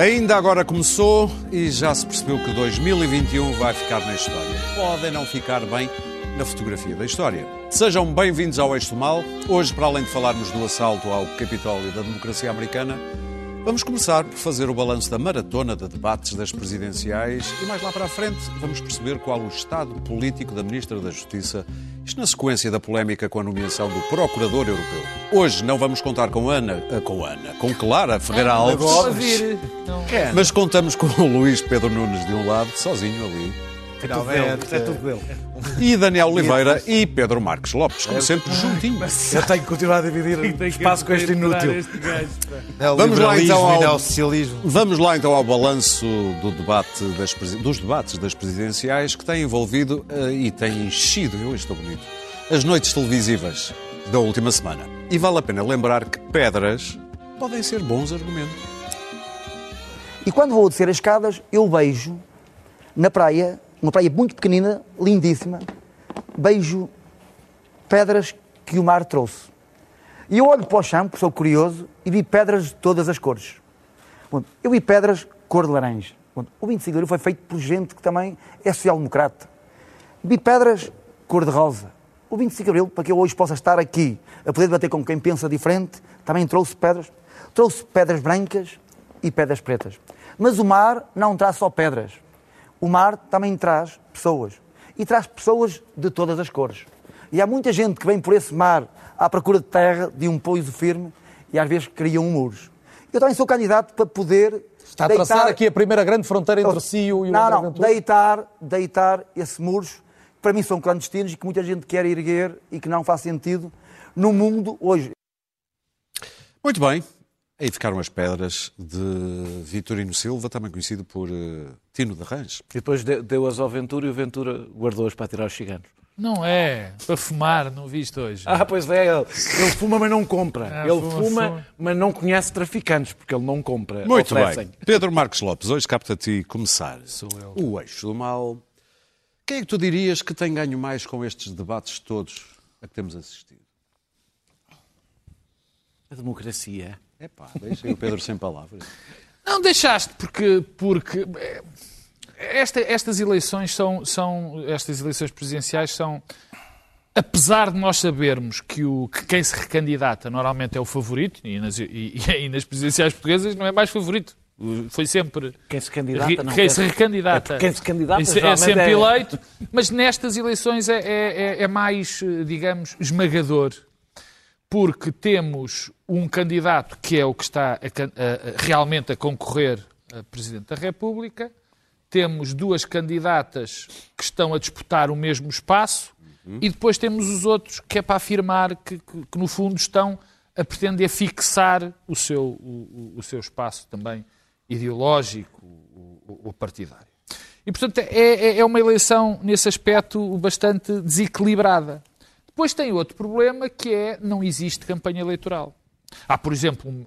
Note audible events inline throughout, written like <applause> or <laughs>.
Ainda agora começou e já se percebeu que 2021 vai ficar na história. Podem não ficar bem na fotografia da história. Sejam bem-vindos ao Eixo Mal. Hoje, para além de falarmos do assalto ao Capitólio da democracia americana, vamos começar por fazer o balanço da maratona de debates das presidenciais e mais lá para a frente vamos perceber qual o estado político da Ministra da Justiça, isto na sequência da polémica com a nomeação do Procurador Europeu. Hoje não vamos contar com Ana, ah, com Ana, com Clara Ferreira Alves, mas contamos com o Luís Pedro Nunes de um lado, sozinho ali, Finalmente. É tudo dele. e Daniel Oliveira e Pedro Marques Lopes, como sempre, juntinhos. Eu tenho que continuar a dividir <laughs> o espaço com este inútil. Vamos lá então ao, vamos lá então ao balanço do debate das, dos debates das presidenciais que têm envolvido eh, e têm enchido, eu estou bonito, as noites televisivas da última semana. E vale a pena lembrar que pedras podem ser bons argumentos. E quando vou descer as escadas, eu beijo na praia, uma praia muito pequenina, lindíssima, beijo pedras que o mar trouxe. E eu olho para o chão, porque sou curioso, e vi pedras de todas as cores. Bom, eu vi pedras cor de laranja. Bom, o 25 de Abril foi feito por gente que também é social-democrata. Vi pedras cor de rosa. O 25 de Abril, para que eu hoje possa estar aqui a poder debater com quem pensa diferente, também trouxe pedras. Trouxe pedras brancas e pedras pretas. Mas o mar não traz só pedras. O mar também traz pessoas. E traz pessoas de todas as cores. E há muita gente que vem por esse mar à procura de terra, de um pouso firme, e às vezes criam muros. Eu também sou candidato para poder. Está a traçar aqui a primeira grande fronteira entre si e o e o Não, André não, Ventura? deitar, deitar esses muros, que para mim são clandestinos e que muita gente quer erguer e que não faz sentido no mundo hoje. Muito bem. Aí ficaram as pedras de Vitorino Silva, também conhecido por eh, Tino de Range. E depois de- deu-as ao Ventura e o Ventura guardou-as para tirar os ciganos. Não é, para fumar, não viste hoje. Ah, pois é, ele, ele fuma, mas não compra. Ah, ele fuma, fuma, fuma. mas não conhece traficantes, porque ele não compra. Muito Oferecem. bem. Pedro Marques Lopes, hoje capta a ti começar. Sou eu. O eixo do mal. Quem é que tu dirias que tem ganho mais com estes debates todos a que temos assistido? A democracia. Epá, deixem o Pedro sem palavras. Não deixaste, porque, porque eh, esta- estas eleições são, são. Estas eleições presidenciais são. Apesar de nós sabermos que, o, que quem se recandidata normalmente é o favorito, e nas, e, e nas presidenciais portuguesas não é mais favorito. Foi sempre. Quem se candidata não quem quer- se recandidata. É quem se candidata é, é sempre é- eleito, mas nestas eleições é, é- é- é mais, eh, digamos, esmagador. Porque temos um candidato que é o que está a a- realmente a concorrer a Presidente da República, temos duas candidatas que estão a disputar o mesmo espaço e depois temos os outros que é para afirmar que, que- que, no fundo estão a pretender fixar o seu, o, o- seu espaço também ideológico ou- ou partidário. E, portanto, é, é- é uma eleição, nesse aspecto, bastante desequilibrada. Depois tem outro problema que é não existe campanha eleitoral. Há, por exemplo, um-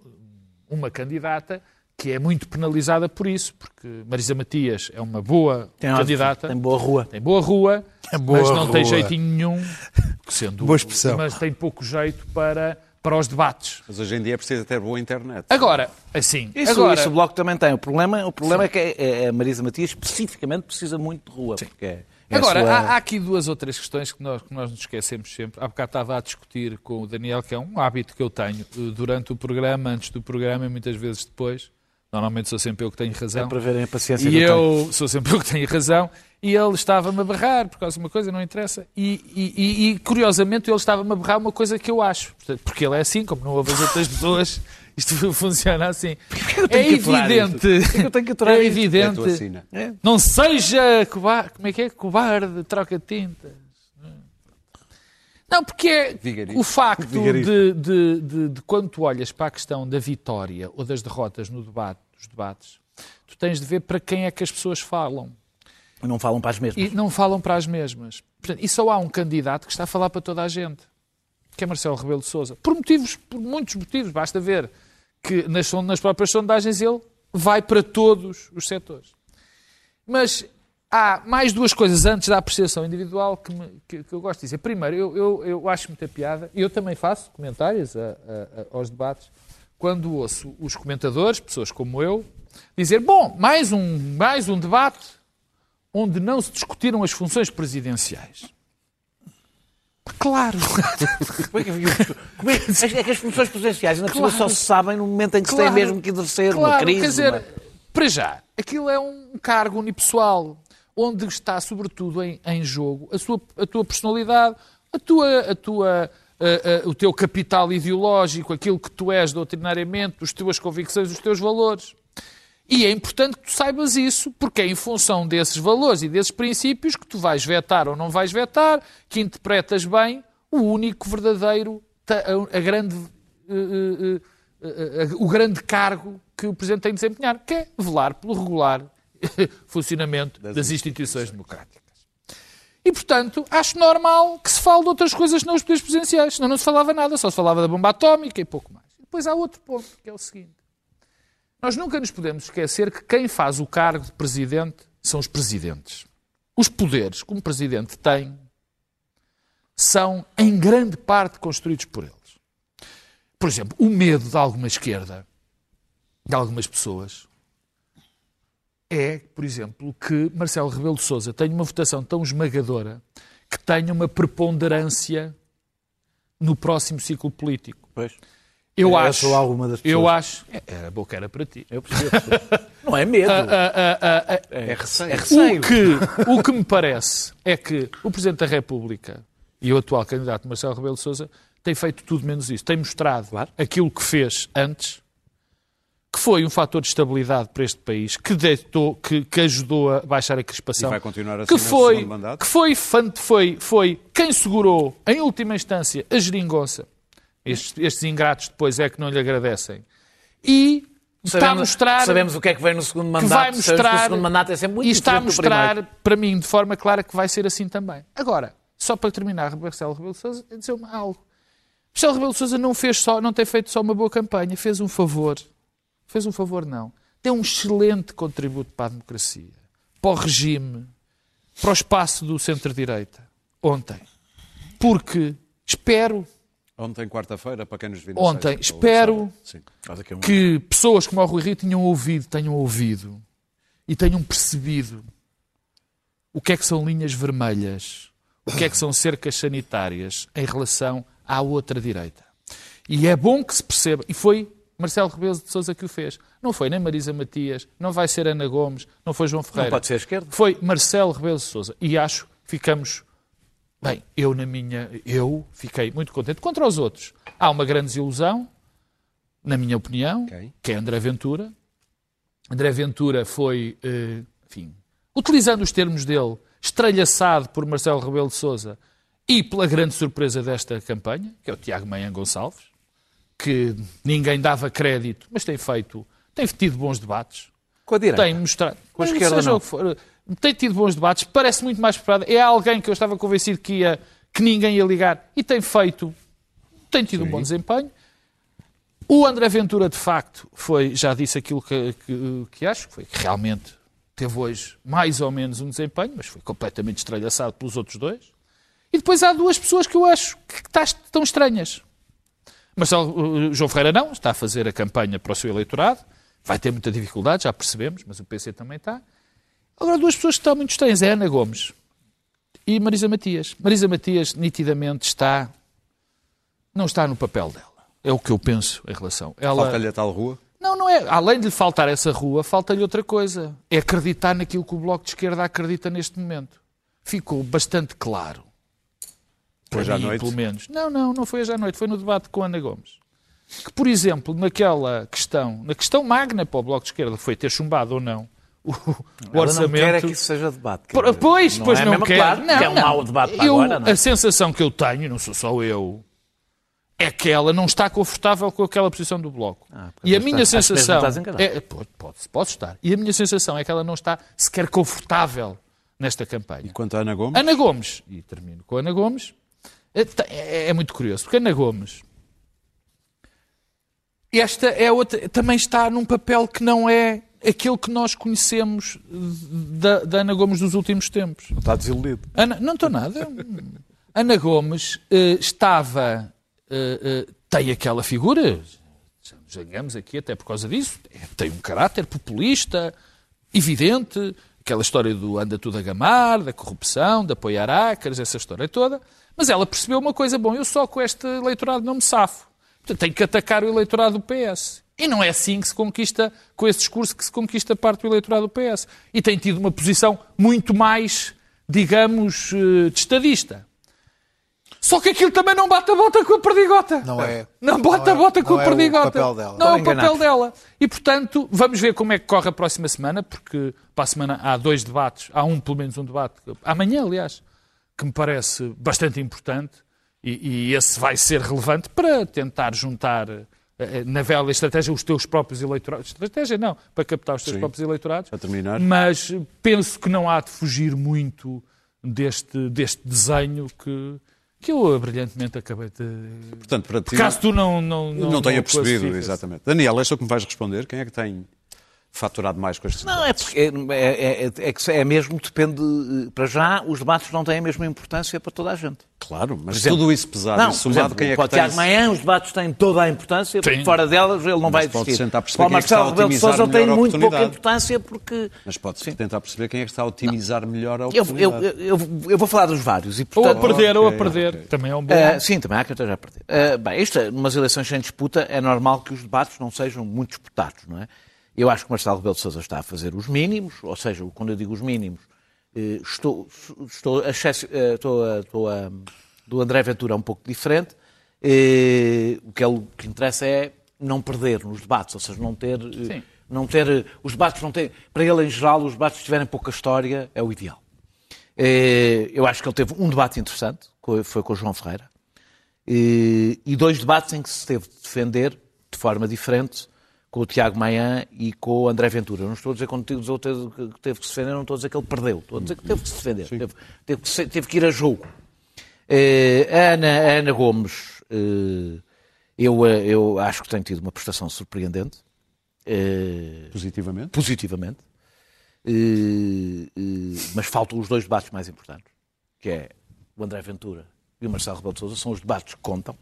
uma candidata que é muito penalizada por isso, porque Marisa Matias é uma boa Tem, candidata, tem boa rua. tem boa rua, boa mas não tem rua. jeitinho nenhum, <laughs> sendo, Boa expressão. mas tem pouco jeito para, para os debates. Mas hoje em dia é preciso ter boa internet. Agora, assim, Isso, agora, isso o Bloco também tem. O problema, o problema é que é- é- a Marisa Matias especificamente precisa muito de rua. Porque é, Agora, sua- há, há aqui duas ou três questões que nós, que nós nos esquecemos sempre. Há bocado estava a discutir com o Daniel, que é um hábito que eu tenho eh, durante o programa, antes do programa e muitas vezes depois. Normalmente sou sempre eu que tenho razão. É para verem a paciência E eu sou sempre eu que tenho razão. E ele estava-me a barrar por causa de uma coisa, não interessa. E, e- e- e, curiosamente ele estava-me a barrar uma coisa que eu acho. Portanto, Porque ele é assim, como não houve as outras pessoas, isto <laughs> funciona assim. eu tenho É evidente. Eu tenho que aturar É isto? É a evidente. tua sina. Não seja cobarde, como é que é? Cobarde, troca tintas. Não, porque é o facto de, de, de, de quando tu olhas para a questão da vitória ou das derrotas no debate, nos debates, tu tens de ver para quem é que as pessoas falam. Não falam para as mesmas. E não falam para as mesmas. Portanto, e só há um candidato que está a falar para toda a gente, que é Marcelo Rebelo de Sousa. Por motivos, por muitos motivos. Basta ver que nas, nas próprias sondagens ele vai para todos os setores. Mas há mais duas coisas antes da apreciação individual que, me- que- que eu gosto de dizer. Primeiro, eu, eu, eu acho muita piada, e eu também faço comentários a- a- a- aos debates, quando ouço os comentadores, pessoas como eu, dizer: bom, mais um, mais um debate onde não se discutiram as funções presidenciais. Claro. <laughs> Como é que, como é, <laughs> é que as funções presidenciais ainda Claro. só se sabem no momento em que se Claro. tem mesmo que exercer uma Claro, crise. quer dizer, uma- para já, aquilo é um cargo unipessoal, onde está, sobretudo, em, em jogo a, sua, a tua personalidade, a tua, a tua, a- a- o teu capital ideológico, aquilo que tu és doutrinariamente, as tuas convicções, os teus valores. E é importante que tu saibas isso, porque é em função desses valores e desses princípios que tu vais vetar ou não vais vetar, que interpretas bem o único verdadeiro, a, grande, eh, eh, eh, o grande cargo que o Presidente tem de desempenhar, que é velar pelo regular <laughs> funcionamento das instituições democráticas. E, portanto, acho normal que se fale de outras coisas não os poderes presidenciais. Senão não se falava nada, só se falava da bomba atómica e pouco mais. Depois há outro ponto, que é o seguinte. Nós nunca nos podemos esquecer que quem faz o cargo de presidente são os presidentes. Os poderes que um presidente tem são, em grande parte, construídos por eles. Por exemplo, o medo de alguma esquerda, de algumas pessoas, é, por exemplo, que Marcelo Rebelo de Sousa tenha uma votação tão esmagadora que tenha uma preponderância no próximo ciclo político. Pois. Eu Eu acho. alguma das Eu pessoas. acho. é, Era boa que era para ti. Eu percebo. não é medo. Ah, ah, ah, ah, é receio. o, que, o que me parece é que o Presidente da República e o atual candidato Marcelo Rebelo de Sousa tem feito tudo menos isso. Tem mostrado aquilo que fez antes, que foi um fator de estabilidade para este país, que, deitou, que, que ajudou a baixar a crispação. E vai continuar assim que foi, segundo mandato? que foi, foi, foi quem segurou, em última instância, a geringonça. Estes, estes ingratos depois é que não lhe agradecem. E está a mostrar sabemos o que é que vem no segundo mandato. que vai Sabemos que mostrar o segundo mandato é sempre muito e está a mostrar para mim de forma clara que vai ser assim também. Agora, só para terminar, Marcelo Rebelo de Sousa é dizer-me algo. Marcelo Rebelo de Sousa não fez só, não tem feito só uma boa campanha, fez um favor. Fez um favor não. Deu um excelente contributo para a democracia, para o regime, para o espaço do centro-direita ontem. Porque espero Ontem, quarta-feira, para quem nos viu. Ontem, sexta, espero. Sim. Um- que pessoas como o Rui Rio tenham ouvido, tenham ouvido e tenham percebido o que é que são linhas vermelhas, o que é que são cercas sanitárias em relação à outra direita. E é bom que se perceba, e foi Marcelo Rebelo de Sousa que o fez. Não foi nem Marisa Matias, não vai ser Ana Gomes, não foi João Ferreira. Não pode ser a esquerda. Foi Marcelo Rebelo de Sousa. E acho que ficamos Bem, eu na minha. Eu fiquei muito contente. Contra os outros, há uma grande desilusão, na minha opinião, Quem? que é André Ventura. André Ventura foi, eh, enfim, utilizando os termos dele, estralhaçado por Marcelo Rebelo de Sousa e pela grande surpresa desta campanha, que é o Tiago Manhã Gonçalves, que ninguém dava crédito, mas tem feito, tem tido bons debates Com a direita. tem mostrado. Com a Mas esquerda, seja não. o que for, tem tido bons debates, parece muito mais preparado. É alguém que eu estava convencido que, ia, que ninguém ia ligar e tem feito, tem tido um bom desempenho. O André Ventura, de facto, foi, já disse aquilo que, que, que acho, que foi que realmente teve hoje mais ou menos um desempenho, mas foi completamente estralhaçado pelos outros dois. E depois há duas pessoas que eu acho que estão estranhas. Marcelo uh, João Ferreira não, está a fazer a campanha para o seu eleitorado, vai ter muita dificuldade, já percebemos, mas o PC também está. Agora, duas pessoas que estão muito estranhas, é Ana Gomes e Marisa Matias. Marisa Matias, nitidamente, está. não está no papel dela. É o que eu penso em relação. Ela... Falta-lhe a tal rua. Não, não é. Além de lhe faltar essa rua, falta-lhe outra coisa. É acreditar naquilo que o Bloco de Esquerda acredita neste momento. Ficou bastante claro. Para Hoje à noite? pelo menos. Não, não, não foi hoje à noite. Foi no debate com a Ana Gomes. Que, por exemplo, naquela questão, na questão magna para o Bloco de Esquerda, foi ter chumbado ou não o, o Ela orçamento. não quer é que isso seja debate. quer Pois, não pois é não mesmo quer. Claro, não, que é um não. mau debate para eu, agora, não é? A sensação que eu tenho, não sou só eu, é que ela não está confortável com aquela posição do Bloco. Ah, e a minha está. Sensação... é, pode, pode, pode estar. E a minha sensação é que ela não está sequer confortável nesta campanha. E quanto a Ana Gomes? Ana Gomes, e termino com Ana Gomes, é, te- é- é muito curioso, porque Ana Gomes, esta é outra, também está num papel que não é aquele que nós conhecemos da, da Ana Gomes dos últimos tempos. Está desiludido. Ana, não estou nada. Ana Gomes eh, estava. eh, eh, tem aquela figura. digamos aqui até por causa disso, tem um caráter populista, evidente, aquela história do anda tudo a gamar, da corrupção, de apoiar ácaros, essa história toda, mas ela percebeu uma coisa, bom, eu só com este eleitorado não me safo. Portanto, tenho que atacar o eleitorado do PS. E não é assim que se conquista, com esse discurso, que se conquista parte do eleitorado do PS. E tem tido uma posição muito mais, digamos, eh, de estadista. Só que aquilo também não bate a bota com a perdigota. Não é. Não bate a bota com não a é o perdigota. papel dela. Não é o papel dela. E, portanto, vamos ver como é que corre a próxima semana, porque para a semana há dois debates, há um, pelo menos um debate, amanhã, aliás, que me parece bastante importante, e, e esse vai ser relevante para tentar juntar na velha estratégia os teus próprios eleitorados. Estratégia não, para captar os teus Sim. próprios eleitorados. Para terminar. Mas penso que não há de fugir muito deste, deste desenho que, que eu brilhantemente acabei de. Portanto, para ti, Caso tu não. Não, não, tenha o percebido, exatamente. Daniel, és tu que me vais responder. Quem é que tem faturado mais com estes Não, é porque é, é, é, é que é mesmo, depende. eh, Para já, os debates não têm a mesma importância para toda a gente. Claro, mas exemplo, tudo isso pesado Não, e por somado, exemplo, quem é que o Tiago. Manhã, os debates têm toda a importância, porque Sim. fora delas ele não vai pode-se existir. tentar perceber Para o quem é que está a Marcelo Rebelo de otimizar Sousa tem melhor a muito pouca oportunidade. importância porque. Mas pode-se tentar perceber quem é que está a otimizar melhor a Eu, eu, oportunidade. eu, eu vou falar dos vários. E, Ou a portanto, perder, ou a perder. ok. Também é um bom. Ah, sim, também há que esteja a perder. Ah, bem, isto, é, numas eleições sem disputa, é normal que os debates não sejam muito disputados, não é? Eu acho que Marcelo Rebelo de Sousa está a fazer os mínimos, ou seja, quando eu digo os mínimos, eh, estou, estou, a eh, estou, a, estou a- do André Ventura um pouco diferente. Eh, o que, ele, o que interessa é não perder nos debates, ou seja, não ter, Sim. não ter os debates não ter, para ele em geral, os debates que tiverem pouca história é o ideal. Eu acho que ele teve um debate interessante, foi com o João Ferreira, e dois debates em que se teve de defender de forma diferente com o Tiago Maia e com o André Ventura. Não estou a dizer que quando teve, que teve que se defender, não estou a dizer que ele perdeu. Estou a dizer que teve que se defender. Teve, teve que se- teve que ir a jogo. Eh, a Ana, a Ana Gomes, eh, eu, eh, eu acho que tem tido uma prestação surpreendente. eh, Positivamente. positivamente, mas faltam os dois debates mais importantes, que é o André Ventura e o Marcelo Rebelo de Sousa, são os debates que contam.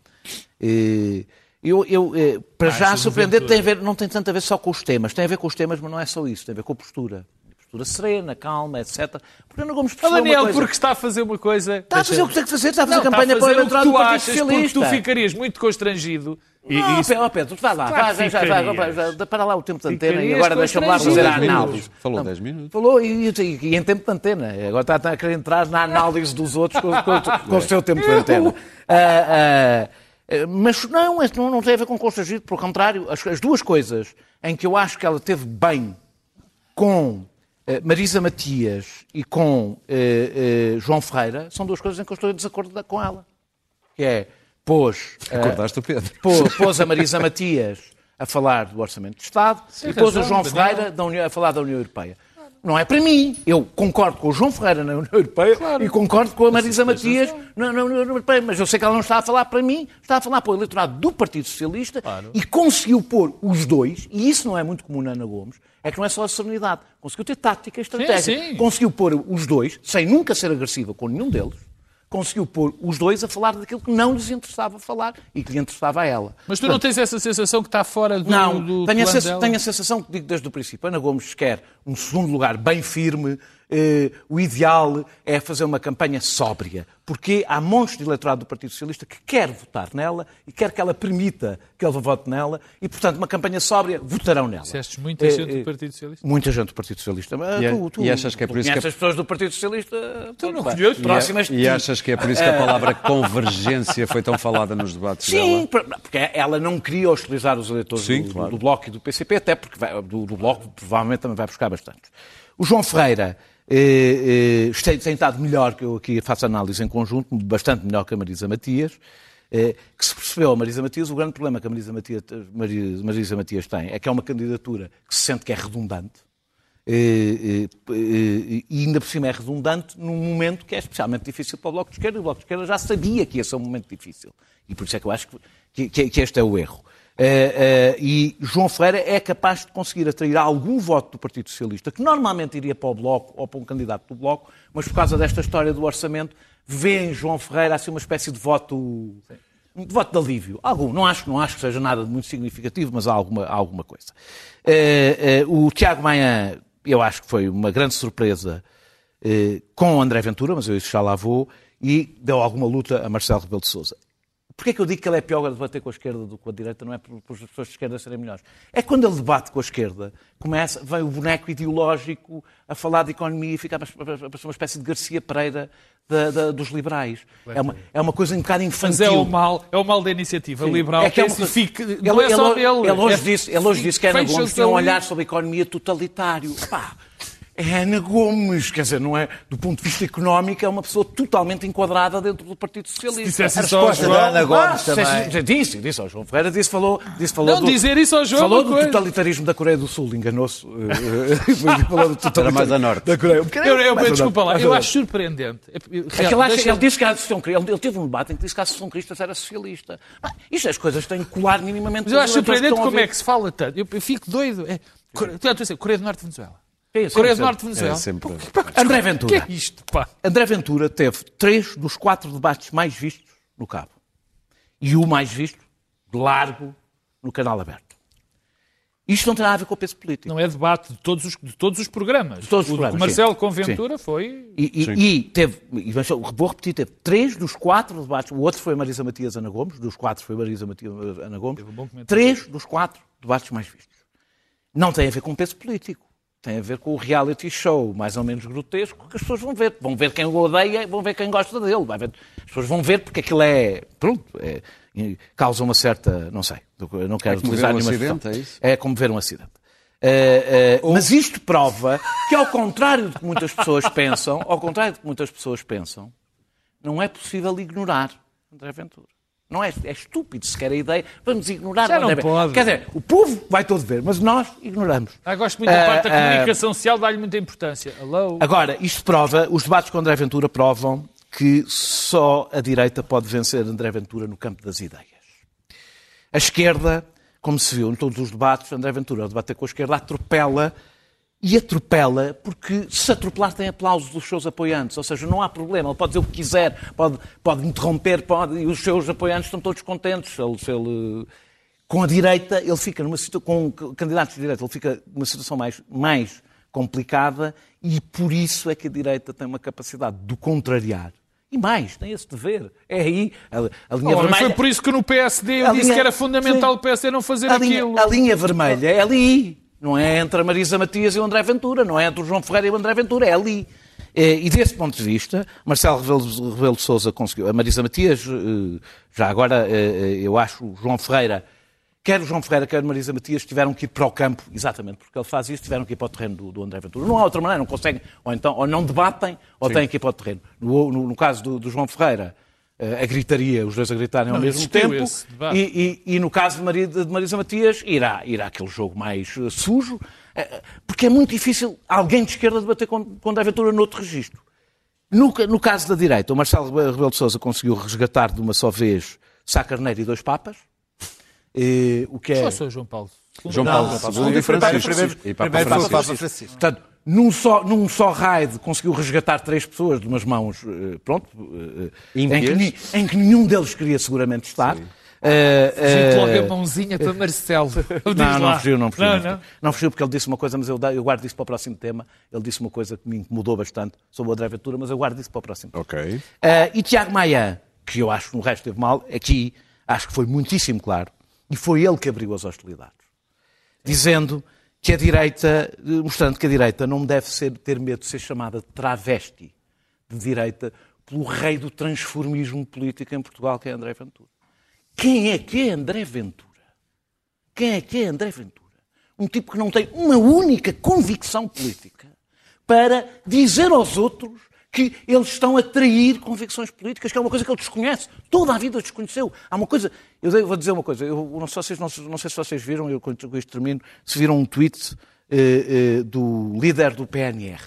Eu, eu, eh, para já, Achas o surpreendente, tem a ver, não tem tanto a ver só com os temas, tem a ver com os temas, mas não é só isso, tem a ver com a postura. Postura serena, calma, etc. Porque Ana Gomes Ah, percebeu uma Daniel, coisa. porque está a fazer uma coisa. Está a fazer o que tem que fazer, está a fazer Não, campanha está a para eleitorado o do Partido achas, porque Socialista. tu ficarias muito constrangido. E, Não, e isso- Pedro, Pedro, vai lá, Claro vai, que vai, vai, vai, ficarias. vai, vai, para lá o tempo de antena e Ficarias agora deixa-me lá fazer a Falou dez análise. minutos. Falou Não, 10 minutos. Falou e, e- e em tempo de antena. Agora está, a querer entrar na análise dos outros com, com- com o seu tempo de antena. Ah, ah, ah, mas não, isso não, tem a ver com constrangido, pelo contrário, as, as duas coisas em que eu acho que ela teve bem com eh, Marisa Matias e com eh, eh, João Ferreira são duas coisas em que eu estou em desacordo com ela. Que é, pôs, eh, Acordaste o Pedro. pô- pôs a Marisa Matias a falar do Orçamento de Estado e pôs o razão, João. Ferreira da União- a falar da União Europeia. Não é para mim. Eu concordo com o João Ferreira na União Europeia e concordo com a Marisa Matias na, na União Europeia. Mas eu sei que ela não está a falar para mim, está a falar para o eleitorado do Partido Socialista e conseguiu pôr os dois, e isso não é muito comum na Ana Gomes, é que não é só a serenidade. Conseguiu ter tática e estratégia. sim. Conseguiu pôr os dois, sem nunca ser agressiva com nenhum deles, conseguiu pôr os dois a falar daquilo que não lhes interessava falar e que lhe interessava a ela. Mas tu não tens essa sensação que está fora do, Não, do tenho, a tenho a sensação que digo desde o princípio. Ana Gomes quer um segundo lugar bem firme. Eh, o ideal é fazer uma campanha sóbria, porque há montes de eleitorado do Partido Socialista que quer votar nela e quer que ela permita que ele vote nela e, portanto, uma campanha sóbria, votarão nela. Disseste muita Eh, gente eh, do Partido Socialista. Muita gente do Partido Socialista. Mas E é- tu, tu, e achas que é por isso que a- as pessoas do Partido Socialista? Tu não conheço. Próximas E achas que é por isso que a <laughs> palavra convergência foi tão falada nos debates Sim, dela? por- porque ela não queria hostilizar os eleitores Sim, do, claro. do Bloco e do PCP, até porque vai- do, do Bloco provavelmente também vai buscar bastante. O João Ferreira eh, eh, tem, estado melhor, que eu aqui faço análise em conjunto, bastante melhor que a Marisa Matias, eh, que se percebeu a Marisa Matias, o grande problema que a Marisa Matias, Marisa, Marisa Matias tem é que é uma candidatura que se sente que é redundante, eh, eh, eh, e ainda por cima é redundante num momento que é especialmente difícil para o Bloco de Esquerda, e o Bloco de Esquerda já sabia que ia ser um momento difícil. E por isso é que eu acho que, que- que este é o erro. Eh, eh, e João Ferreira é capaz de conseguir atrair algum voto do Partido Socialista, que normalmente iria para o Bloco ou para um candidato do Bloco, mas por causa desta história do orçamento, vê em João Ferreira assim uma espécie de voto um voto de alívio. Algum. Não acho, não acho que seja nada de muito significativo, mas há alguma, há alguma coisa. Uh, o Tiago Maia, eu acho que foi uma grande surpresa com o André Ventura, mas eu isso já lá vou, e deu alguma luta a Marcelo Rebelo de Sousa. Porquê é que eu digo que ele é pior a debater com a esquerda do que com a direita? Não é por, por as pessoas de esquerda serem melhores. É quando ele debate com a esquerda, começa, vem o boneco ideológico a falar de economia e fica a parecer uma espécie de Garcia Pereira da, da, dos liberais. É uma, é uma coisa um bocado infantil. Mas é o mal, é o mal da iniciativa Sim. liberal é que, é uma fica, não ele, é só dele. Ele hoje, é, disse, ele hoje disse que Ana Gomes tinha um olhar sobre a economia totalitário. Pá, é Ana Gomes, quer dizer, não é, do ponto de vista económico, é uma pessoa totalmente enquadrada dentro do Partido Socialista. Se a resposta da Ana Gomes ah, também. Disse, disse ao João Ferreira, disse, falou, disse, falou não do, dizer isso ao João. Falou do coisa. totalitarismo da Coreia do Sul, enganou-se. <laughs> falou do totalitarismo Era mais a norte. Da Coreia. Eu, eu, eu desculpa lá, eu acho surpreendente. É ele, acha, ele disse que a Associação ele, ele teve um debate em que disse que a Associação Cristã era socialista. Ah, isto as coisas têm que colar minimamente. Mas eu acho surpreendente como é que se fala tanto. Eu, eu fico doido. É, Coreia do Norte e Venezuela. É, Coreia do Norte Venezuela. É sempre... André Ventura. O que é isto, pá? André Ventura teve três dos quatro debates mais vistos no Cabo. E o mais visto, de largo, no canal aberto. Isto não tem nada a ver com o peso político. Não é debate de todos os, de todos os programas. De todos os o programas. O Marcelo sim. com Ventura sim. foi. E, e, e teve, e vou repetir, teve três dos quatro debates. O outro foi Marisa Matias Ana Gomes, dos quatro foi Marisa Matias Ana Gomes. Um três dos quatro debates mais vistos. Não tem a ver com peso político tem a ver com o reality show mais ou menos grotesco que as pessoas vão ver. Vão ver quem o odeia, vão ver quem gosta dele. Vai ver. As pessoas vão ver porque aquilo é. Pronto, é, causa uma certa. Não sei, não quero é utilizar um nenhuma acidente, é, isso? é como ver um acidente. Uh, uh, Mas isto prova que, ao contrário do que muitas pessoas pensam, ao contrário do que muitas pessoas pensam, não é possível ignorar André Ventura. Não é, é estúpido sequer a ideia. Vamos ignorar. Já não pode. Quer dizer, o povo vai todo ver, mas nós ignoramos. Ah, gosto muito da parte da ah, comunicação social, dá-lhe muita importância. Hello. Agora, isto prova, os debates com André Ventura provam que só a direita pode vencer André Ventura no campo das ideias. A esquerda, como se viu em todos os debates, André Ventura, ao debater com a esquerda, atropela e atropela, porque se atropelar tem aplausos dos seus apoiantes, ou seja, não há problema, ele pode dizer o que quiser, pode, pode interromper, pode, e os seus apoiantes estão todos contentes. Ele, ele, com a direita, ele fica numa situação, com candidatos de direita, ele fica numa situação mais, mais complicada e por isso é que a direita tem uma capacidade de contrariar. E mais, tem esse dever. É aí a, a linha oh, vermelha. Foi por isso que no PSD eu disse linha, que era fundamental sim, o PSD não fazer a aquilo. Linha, a linha vermelha é ali. Não é entre a Marisa Matias e o André Ventura, não é entre o João Ferreira e o André Ventura, é ali. É, e desse ponto de vista, Marcelo Rebelo de Sousa conseguiu. A Marisa Matias, eh, já agora, eh, eh, eu acho, o João Ferreira, quer o João Ferreira, quer a Marisa Matias, tiveram que ir para o campo, exatamente porque ele faz isso, tiveram que ir para o terreno do, do André Ventura. Não há outra maneira, não conseguem, ou então, ou não debatem, ou Sim. têm que ir para o terreno. No, no, no caso do, do João Ferreira, a gritaria, os dois a gritarem ao não, mesmo tempo. E, e, e, no caso de, Maria, de Marisa Matias, irá, irá aquele jogo mais uh, sujo, uh, porque é muito difícil alguém de esquerda debater com, com André Ventura noutro registro. No, no caso da direita, o Marcelo Rebelo de Sousa conseguiu resgatar de uma só vez Sá Carneiro e dois Papas. E, o que é... Só sou João Paulo. João Paulo, não, Paulo, Paulo, Paulo, Paulo, Paulo, Paulo, Paulo, Paulo, Paulo, num só, num só raid conseguiu resgatar três pessoas de umas mãos, eh, pronto, eh, em que, em que, nenhum deles queria seguramente estar. Sim. Uh, uh, logo a mãozinha para Marcelo. <laughs> não, não fugiu, não fugiu. Não, não. não fugiu porque ele disse uma coisa, mas eu, eu guardo isso para o próximo tema. Ele disse uma coisa que me incomodou bastante sobre o André Ventura, mas eu guardo isso para o próximo tema. Ok. Uh, e Tiago Maia, que eu acho que no resto teve mal, aqui acho que foi muitíssimo claro, e foi ele que abriu as hostilidades. Dizendo que a direita, mostrando que a direita não deve ser, ter medo de ser chamada de travesti de direita pelo rei do transformismo político em Portugal, que é André Ventura. Quem é que é André Ventura? Quem é que é André Ventura? Um tipo que não tem uma única convicção política para dizer aos outros que eles estão a trair convicções políticas, que é uma coisa que ele desconhece. Toda a vida desconheceu. Há uma coisa. Eu vou dizer uma coisa. Eu não, sei, se vocês, não, não sei se vocês viram, eu com isto termino, se viram um tweet eh, eh, do líder do PNR.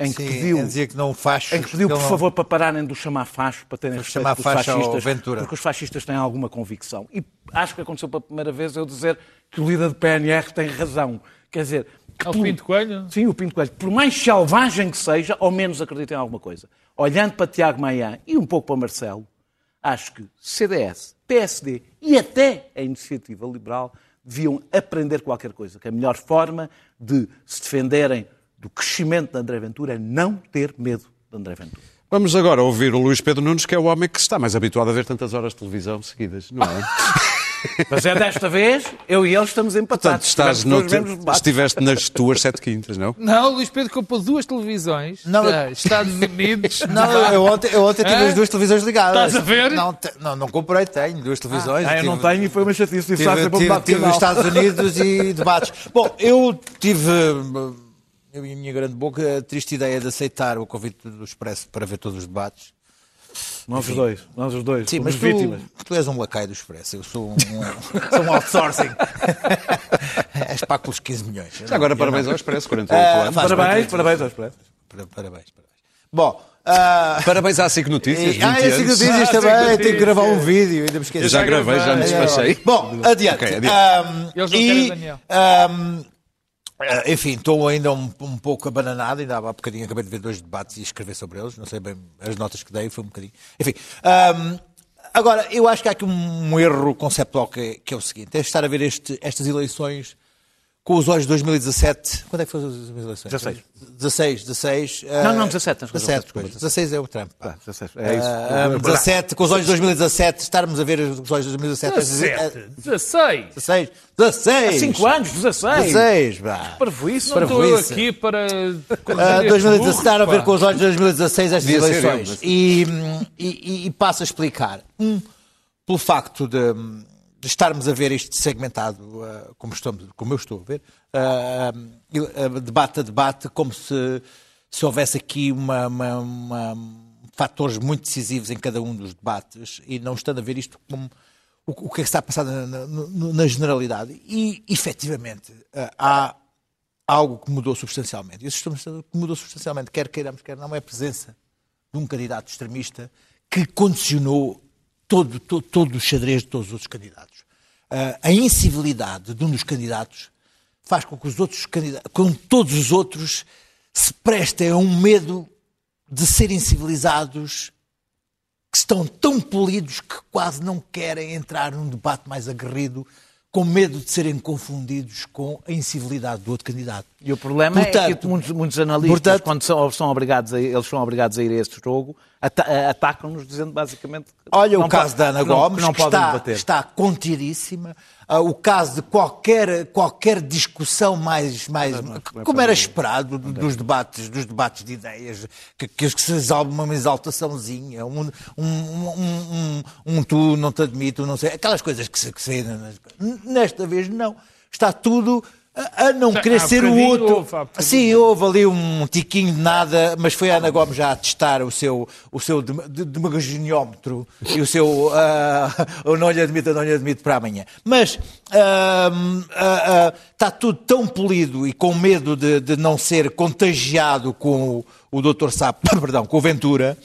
Em que Sim, pediu, dizia que não faz, em que pediu, por não... favor, para pararem de o chamar facho, para terem respeito chamar fascistas, Ventura. porque os fascistas têm alguma convicção. E acho que aconteceu pela primeira vez eu dizer que o líder do PNR tem razão. Quer dizer, é o Pinto Coelho? Sim, o Pinto Coelho. Por mais selvagem que seja, ao menos acredita em alguma coisa. Olhando para Tiago Maia e um pouco para Marcelo, Acho que CDS, PSD e até a Iniciativa Liberal deviam aprender qualquer coisa, que a melhor forma de se defenderem do crescimento de André Ventura é não ter medo de André Ventura. Vamos agora ouvir o Luís Pedro Nunes, que é o homem que está mais habituado a ver tantas horas de televisão seguidas, não é? <laughs> Mas é desta vez, eu e ele estamos empatados. Portanto, estás no te... estiveste nas tuas sete quintas, não? Não, o Luís Pedro comprou duas televisões. Não, uh, Estados Unidos. <laughs> Não, eu ontem, eu ontem tive as duas televisões ligadas. Estás a ver? Não, te, não, não comprei, tenho duas televisões. Ah, eu tive, não tenho e foi uma chatice. Tive, tive, tive, tive os Estados Unidos e <laughs> debates. Bom, eu tive eu e a minha grande boca, a triste ideia de aceitar o convite do Expresso para ver todos os debates. Nós os dois, nós os dois. Sim, mas tu, vítimas. tu és um lacaio do Expresso, eu sou um, um <laughs> sou um outsourcing. <laughs> és para pelos 15 milhões. Já agora, parabéns ao Expresso, 48 uh, anos. Parabéns, parabéns ao Expresso. Parabéns, parabéns. Bom, uh... parabéns à SIC Notícias. Ah, a SIC Notícias ah, também, notícias. tenho que gravar um vídeo, ainda me esqueci. Eu já gravei, já me despachei. Bom, adiante. Okay, adiante. Um, Eles não e, Daniel. Um, Uh, enfim, estou ainda um, um, pouco abananado, ainda há bocadinho acabei de ver dois debates e escrever sobre eles, não sei bem as notas que dei, foi um bocadinho. Enfim, um, agora, eu acho que há aqui um, erro conceptual que, que, é o seguinte: é estar a ver este, estas eleições com os olhos de 2017. Quando é que foram as eleições? 16. 16, 16. Não, não, 17. 17, 16 é o Trump. Ah, 17, é isso. Uh, 17, com os olhos de 2017, estarmos a ver os olhos de 2017. 17, 16. 16, 16. Há 5 anos, 16. 16, pá. Para isso, não estou aqui para... Uh, 2017, estar a ver com os olhos de 2016 estas eleições. E, e, e passo a explicar. Um, pelo facto de de estarmos a ver isto segmentado, uh, como, estamos, como eu estou a ver, uh, uh, debate a debate, como se, se houvesse aqui uma, uma, uma, fatores muito decisivos em cada um dos debates e não estando a ver isto como o, o que é que está a passar na, na, na generalidade. E, efetivamente, há algo que mudou substancialmente. E isso mudou substancialmente, quer queiramos, quer não, é a presença de um candidato extremista que condicionou todo, todo, todo o xadrez de todos os outros candidatos. Uh, a incivilidade de um dos candidatos faz com que os outros candidatos, com todos os outros, se prestem a um medo de serem civilizados que estão tão polidos que quase não querem entrar num debate mais aguerrido com medo de serem confundidos com a incivilidade do outro candidato. E o problema portanto, é que muitos, muitos analistas, portanto, quando são, são obrigados a, eles são obrigados a ir a esse jogo, atacam-nos dizendo basicamente... Olha o caso da Ana Gomes, que, não, que, não que está, está contidíssima. Uh, o caso de qualquer, qualquer discussão mais... mais não, não, como era esperado dos debates, dos debates de ideias, que, que se exalta uma exaltaçãozinha, um, um, um, um, um tu não te admito, não sei, aquelas coisas que se... Que se nesta vez não. Está tudo a não querer ser o outro. Houve, Sim, houve ali um tiquinho de nada, mas foi a Ana Gomes já a testar o seu, o seu demagoginiómetro e o seu <laughs> uh, não lhe admito, não lhe admito para amanhã. Mas uh, uh, está tudo tão polido e com medo de, de não ser contagiado com o, o Dr. Sapo, <laughs> perdão, com o Ventura,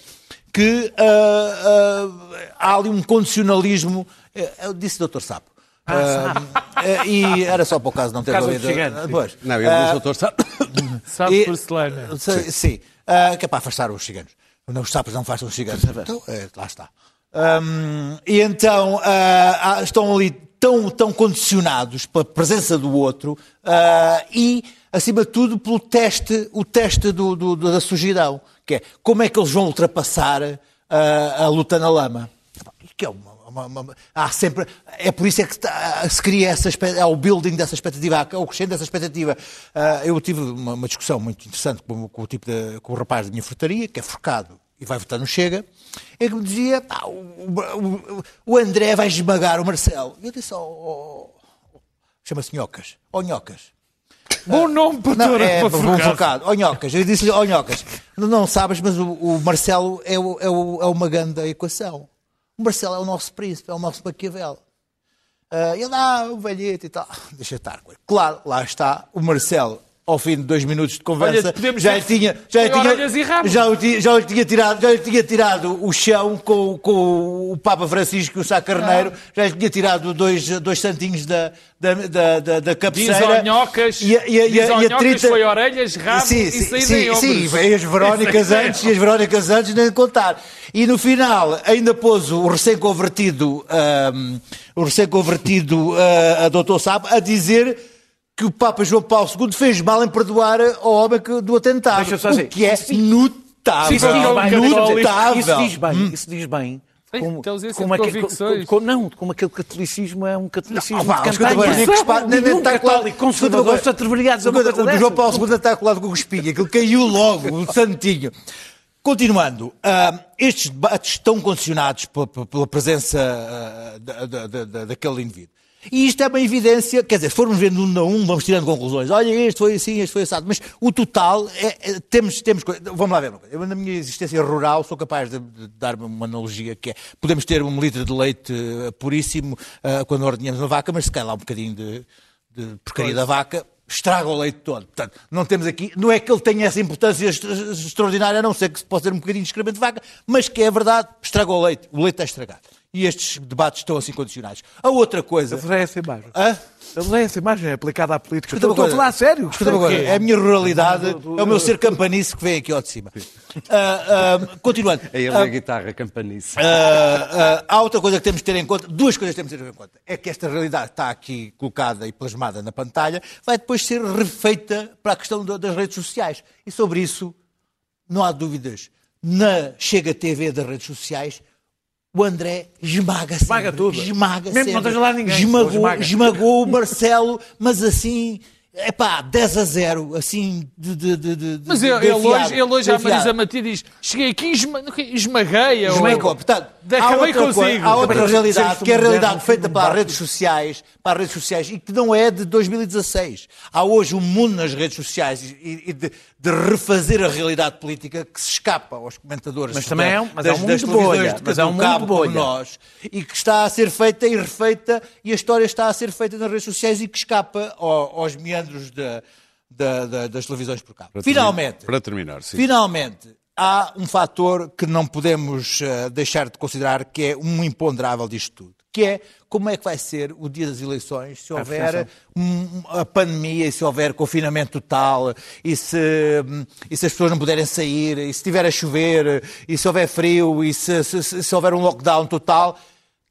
que há ali um condicionalismo. Eu disse Dr. Sapo. Ah, uh, e era só para o caso não ter ouvido. Pois. Não, ele uh, doutor sabe. <coughs> Sabe porcelana. Sim, sim. Uh, que é para afastar os ciganos. Não, os sapos não afastam os ciganos. Então, é, lá está. Um, e então uh, estão ali tão, tão condicionados pela presença do outro uh, e, acima de tudo, pelo teste, o teste do, do, da sujidão, que é como é que eles vão ultrapassar uh, a luta na lama. Que é uma uma, uma, há sempre, é por isso é que se cria essa, é o building dessa expectativa, é o crescendo dessa expectativa. Uh, eu tive uma, uma, discussão muito interessante com, com, o tipo de, com o rapaz da minha frutaria, que é forcado e vai votar no Chega, é que me dizia, o, o, o, André vai esmagar o Marcelo. E eu disse, oh, oh, chama-se Nhocas, ó oh, Nhocas. Bom nome para não, é, para focado. Ó Nhocas, eu disse-lhe, ó Nhocas, não, não sabes, mas o, o Marcelo é, o, é, o, é uma grande equação. O Marcelo é o nosso príncipe, é o nosso Maquiavel. Uh, ele, ah, o velhete e tal. <laughs> Deixa estar. Claro, lá está o Marcelo ao fim de dois minutos de conversa, Olha, já ver- tinha, já tinha, e já, o tinha- já lhe tinha tirado, já lhe tinha tirado o chão com, com o Papa Francisco e o Sá Carneiro, já lhe tinha tirado dois, dois santinhos da, da, da, da, da cabeceira. Bisonhocas, E a- e a- e a- e a 30 foi orelhas, rabo sim, e sim, saída sim, em ombros. sim, e as Verónicas <laughs> aí antes e as Verónicas antes nem contar. E no final ainda pôs o recém-convertido, ahm, o recém-convertido ah, a Dr. Sá a dizer que o Papa João Paulo II fez mal em perdoar ao homem que, do atentado. Deixa eu só dizer, o que é isso- notável. Isso diz bem, notável. isso diz bem, isso diz bem. Sim, Como, então como aquele- convicções. como- não, como aquele catolicismo é um catolicismo Ah, de escuta, campanha. nem que se nem- está colado- católico conservador se atreveria a dizer uma coisa O. João Paulo II está colado com o espinho, aquilo caiu logo, o santinho. Continuando, ah, estes debates estão condicionados pela, pela presença da- da- da- da- daquele indivíduo. E isto é uma evidência, quer dizer, se formos vendo um a um, vamos tirando conclusões. Olha, este foi assim, este foi assado. Mas o total, é, é- temos, temos. Vamos lá ver uma coisa. Eu, na minha existência rural, sou capaz de, de dar uma analogia que é: podemos ter um litro de leite eh, puríssimo ah, quando ordenhamos uma vaca, mas se cai lá um bocadinho de, de porcaria da vaca, estraga o leite todo. Portanto, não temos aqui, não é que ele tenha essa importância extraordinária, a não ser que se possa ter um bocadinho de excremento de vaca, mas que é verdade, estraga o leite. O leite está estragado. E estes debates estão assim condicionados. A outra coisa. Eles é essa imagem. Hã? É essa imagem aplicada à política. Estou, estou a falar a sério. Escuta uma coisa. É a minha ruralidade, é o meu ser campanice que vem aqui ao de cima. Ah, ah, continuando. É ele a guitarra, campanice. Ah, há outra coisa que temos de ter em conta, duas coisas que temos de ter em conta. É que esta realidade está aqui colocada e plasmada na pantalha, vai depois ser refeita para a questão da- das redes sociais. E sobre isso, não há dúvidas. Na Chega TV das redes sociais, o André esmaga sempre. Esmaga tudo. Esmaga Mesmo não sempre. esteja lá ninguém, Esmagou, esmaga. esmagou o Marcelo, mas assim... É pá, 10 a 0, assim, de. de, de, de Mas ele, de ele hoje, ele hoje à. Marisa Matias diz: Cheguei aqui e esma- esmaguei. ou- Esmagou. Portanto, Acabei há outra, consigo. coisa, há outra realidade, que é a realidade feita para as redes sociais, para as redes sociais, e que não é de 2016. Há hoje um mundo nas redes sociais e, e de, de refazer a realidade política que se escapa aos comentadores Mas também é um- mas é um das, mundo de televisões bolha, de mas é um mundo cabo de bolha. nós, e que está a ser feita e refeita, e a história está a ser feita nas redes sociais e que escapa ao- aos meandros da- da- da- das televisões por cabo. Finalmente, Para terminar, sim. Finalmente, há um fator que não podemos eh, deixar de considerar que é um imponderável disto tudo, que é como é que vai ser o dia das eleições se houver um- a pandemia e se houver confinamento total e se, e se as pessoas não puderem sair e se estiver a chover e se houver frio e se- se- se houver um lockdown total.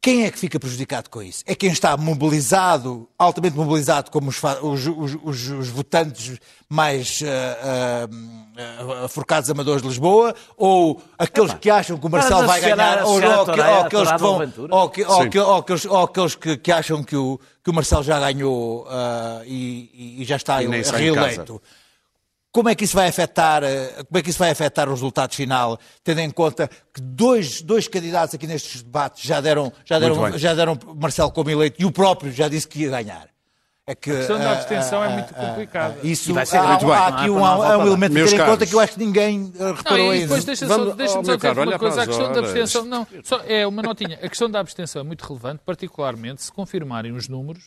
Quem é que fica prejudicado com isso? É quem está mobilizado, altamente mobilizado, como os, os- os- os- votantes mais ah, ah, ah, forcados amadores de Lisboa? Ou aqueles que acham que o Marcelo vai ganhar? Ou, ou, ou aqueles que vão. Ou, que- ou que- ou aqueles, ou aqueles que, que acham que o, que o Marcelo já ganhou ah, e, e já está E reeleito. Como é que isso vai afetar, eh, como é que isso vai afetar o resultado final, tendo em conta que dois, dois candidatos aqui nestes debates já deram, já Muito deram, bem. já deram Marcelo como eleito e o próprio já disse que ia ganhar. É que, A questão da ah, abstenção ah, é muito ah, complicada. ah, Isso E vai ser há, muito bem, há não há aqui para um, há um elemento Meus a ter em conta que eu acho que ninguém eh, Não, reparou e ainda. depois deixa-me só, deixa oh, só dizer uma coisa. A questão da horas. abstenção, não, só é uma notinha. A questão da abstenção é muito relevante, particularmente se confirmarem os números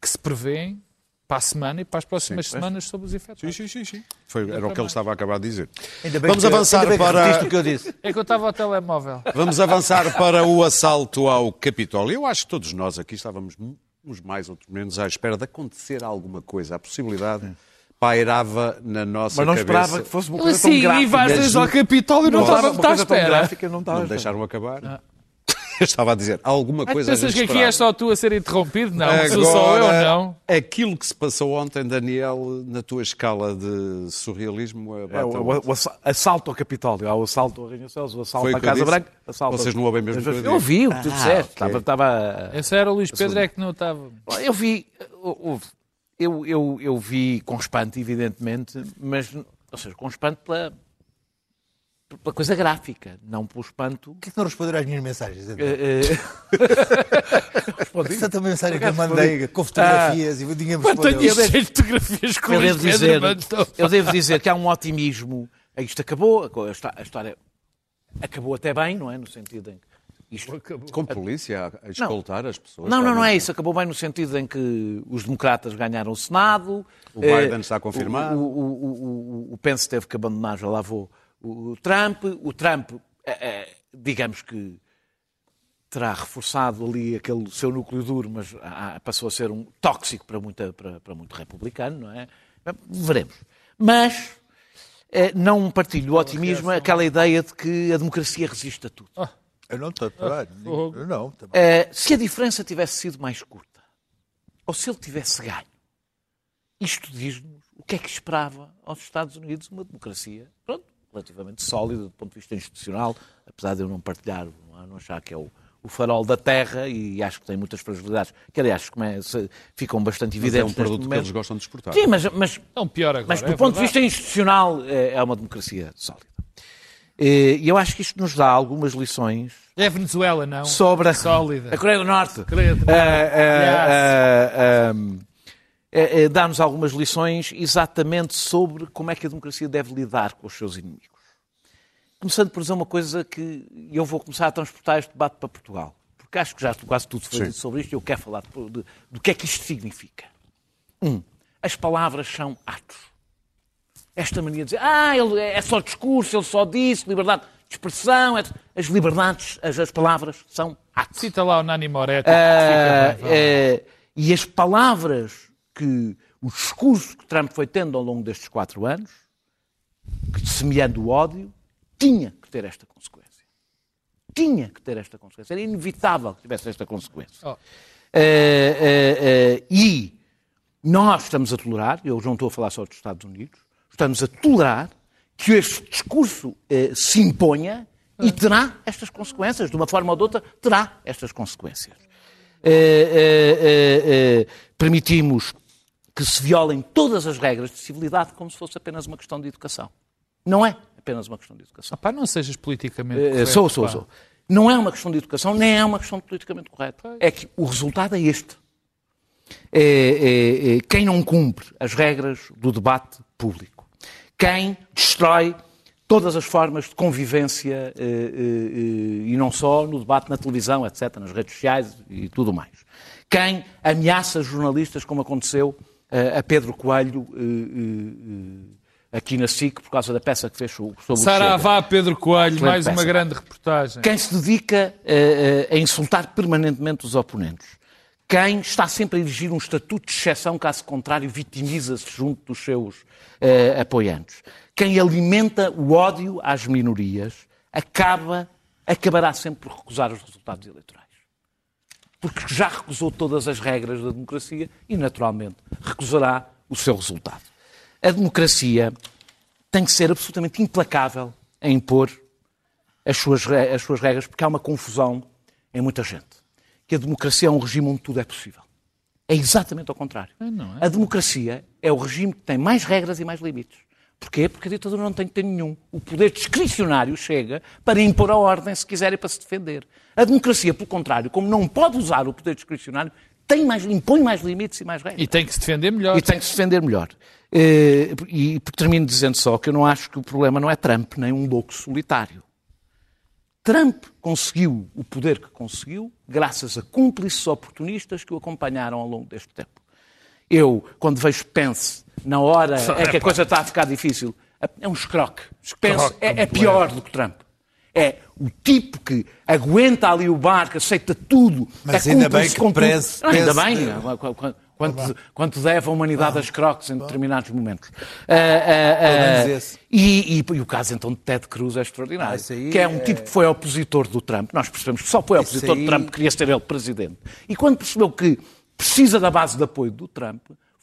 que se prevêem para a semana e para as próximas semanas sobre os efeitos. Sim, sim, sim, sim. Foi, era o que ele estava a acabar de dizer. Ainda bem Vamos que- avançar ainda bem que para- o que eu disse. É que eu estava ao telemóvel. Vamos avançar para o assalto ao Capitólio. Eu acho que todos nós aqui estávamos, uns mais, outros menos, à espera de acontecer alguma coisa. A possibilidade pairava na nossa Mas não cabeça. esperava que fosse uma Eu coisa tão assim, gráfica. e vais desde ao Capitólio não Não estava à tão espera. gráfica, não deixaram acabar. Eu estava a dizer, alguma Ah, coisa a pensas que aqui é só tu a ser interrompido? Não, sou só eu, Agora, não. Aquilo que se passou ontem, Daniel, na tua escala de surrealismo, É, bate o, o- o assa- assalto ao Capitólio, o assalto ao Arranha-Céus, o assalto à eu Casa? Branca. Assalto Vocês não ouvem mesmo o que eu digo? Eu ouvi o que tu Ah, disseste. ok. Estava, estava, Esse era o Luís Pedro, é que não estava. Eu vi, houve- eu, eu, eu vi com espanto, evidentemente, mas, ou seja, com espanto pela, pela coisa gráfica, não pelo espanto. Por que não responderam às minhas mensagens? Eh, eh, Tanta mensagem que eu mandei com fotografias e ninguém me Tenho respondeu. cheio de fotografias com o eu, devo Pedro dizer, eu devo dizer que há um otimismo. Isto acabou, a histó- a história acabou até bem, não é? No sentido em que Isto. Com polícia a escoltar as pessoas. Não, não, não é isso. Acabou bem no sentido em que os democratas ganharam o Senado. O Biden eh, está confirmado. O, o, o, o, o Pence teve que abandonar, já lá vou, o, Trump. O Trump, eh, eh, digamos que terá reforçado ali aquele seu núcleo duro, mas ah, passou a ser um tóxico para, muita, para, para muito republicano, não é? Veremos. Mas eh, não partilho o otimismo, aquela ideia de que a democracia resiste a tudo. Eu não estou a Eu não. também. Se a diferença tivesse sido mais curta, ou se ele tivesse ganho, isto diz-nos o que é que esperava aos Estados Unidos uma democracia, pronto, relativamente sólida do ponto de vista institucional, apesar de eu não partilhar, não, não achar que é o, o farol da terra e acho que tem muitas fragilidades, que aliás come- se- ficam bastante Mas é evidentes um produto que eles gostam de exportar. Sim, mas, mas Não, pior agora. mas do é ponto de verdade. vista institucional é é uma democracia sólida. E eu acho que isto nos dá algumas lições É Venezuela, não? sobre a, Sólida. a Coreia do Norte. Coreia do Norte. eh, eh, eh, eh, Dá-nos algumas lições exatamente sobre como é que a democracia deve lidar com os seus inimigos. Começando por dizer uma coisa que eu vou começar a transportar este debate para Portugal. Porque acho que já quase tudo foi Sim. dito sobre isto e eu quero falar de- de- do que é que isto significa. Um, as palavras são atos. Esta mania de dizer, ah, ele é só discurso, ele só disse, liberdade de expressão, etc. as liberdades, as, as palavras são atos. Cita lá o Nani Moretti. Ah, vá. eh, e as palavras que o discurso que Trump foi tendo ao longo destes quatro anos, que semeando o ódio, tinha que ter esta consequência. Tinha que ter esta consequência. Era inevitável que tivesse esta consequência. Oh. Eh, eh, eh, e nós estamos a tolerar, eu não estou a falar só dos Estados Unidos, estamos a tolerar que este discurso se imponha e terá estas consequências, de uma forma ou de outra, terá estas consequências. Permitimos que se violem todas as regras de civilidade como se fosse apenas uma questão de educação. Não é apenas uma questão de educação. Pá, não sejas politicamente Eh, correto, sou, sou, pá. sou. Não é uma questão de educação, nem é uma questão de politicamente correto. É que o resultado é este. É, é, é, quem não cumpre as regras do debate público, quem destrói todas as formas de convivência, eh, e não só no debate na televisão, etc., nas redes sociais e tudo mais. Quem ameaça jornalistas, como aconteceu a Pedro Coelho eh, eh, eh, aqui na SIC, por causa da peça que fez sobre o. Saravá Pedro Coelho, Excelente mais uma peça. grande reportagem. Quem se dedica a insultar permanentemente os oponentes. Quem está sempre a exigir um estatuto de exceção, caso contrário, vitimiza-se junto dos seus apoiantes. Quem alimenta o ódio às minorias acaba, acabará sempre por recusar os resultados eleitorais. Porque já recusou todas as regras da democracia e, naturalmente, recusará o seu resultado. A democracia tem que ser absolutamente implacável em impor as suas, as suas regras, porque há uma confusão em muita gente. Que a democracia é um regime onde tudo é possível. É exatamente ao contrário. é? A democracia é o regime que tem mais regras e mais limites. Porquê? Porque a ditadura não tem que ter nenhum. O poder discricionário chega para impor a ordem se quiser e para se defender. A democracia, pelo contrário, como não pode usar o poder discricionário, tem mais, impõe mais limites e mais regras. E tem que se defender melhor. E tem que se defender melhor. Eh, E termino dizendo só que eu não acho que o problema não é Trump, nem um louco solitário. Trump conseguiu o poder que conseguiu graças a cúmplices oportunistas que o acompanharam ao longo deste tempo. Eu, quando vejo Pence, na hora é que a coisa está a ficar difícil, é um escroque. Pence é, é pior do que Trump. É o tipo que aguenta ali o barco, aceita tudo. Mas é ainda bem que Não, ainda bem. Quanto, quanto deve a humanidade às croques em determinados momentos. Ah, ah, ah, menos esse. e, e- e o caso então de Ted Cruz é extraordinário. Ah, que é um é- tipo que foi opositor do Trump. Nós percebemos que só foi opositor aí- do Trump, queria ser ele presidente. E quando percebeu que precisa da base de apoio do Trump,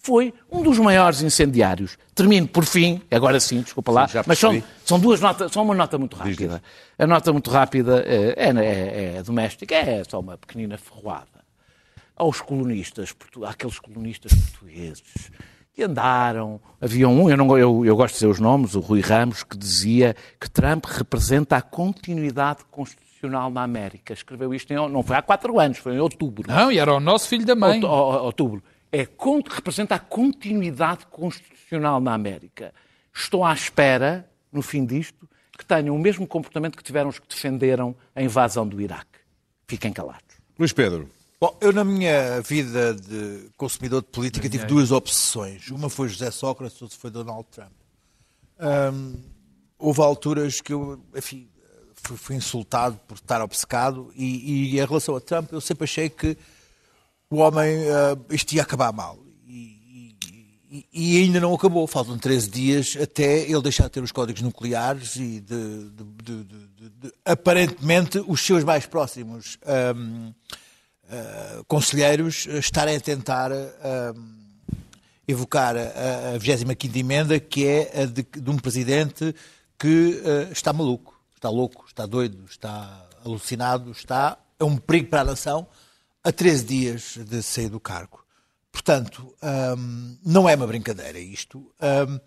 foi um dos maiores incendiários. Termino por fim, agora sim, desculpa lá, Sim, já mas são, são duas notas, só uma nota muito rápida. A nota muito rápida eh, é, é- é doméstica, é só uma pequenina ferroada aos colonistas, àqueles colonistas portugueses que andaram. Havia um, eu, não, eu, eu gosto de dizer os nomes, o Rui Ramos, que dizia que Trump representa a continuidade constitucional na América. Escreveu isto, em, não foi há quatro anos, foi em outubro. Não, e era o nosso filho da mãe. Outu- ou- ou- outubro. É, representa a continuidade constitucional na América. Estou à espera, no fim disto, que tenham o mesmo comportamento que tiveram os que defenderam a invasão do Iraque. fiquem calados. Luís Pedro. Bom, eu na minha vida de consumidor de política tive duas obsessões. Uma foi José Sócrates, outra foi Donald Trump. Hum, houve alturas que eu, enfim, fui, fui insultado por estar obcecado e, e, em relação a Trump eu sempre achei que o homem, uh, isto ia acabar mal. E, ainda não acabou. Faltam 13 dias até ele deixar de ter os códigos nucleares e de, de, de, aparentemente os seus mais próximos um, uh, conselheiros estarem a tentar uh, evocar a, a 25 emenda, que é a de, de um presidente que uh, está maluco, está louco, está doido, está alucinado, está é um perigo para a nação a 13 dias de sair do cargo. Portanto, um, não é uma brincadeira isto. Um,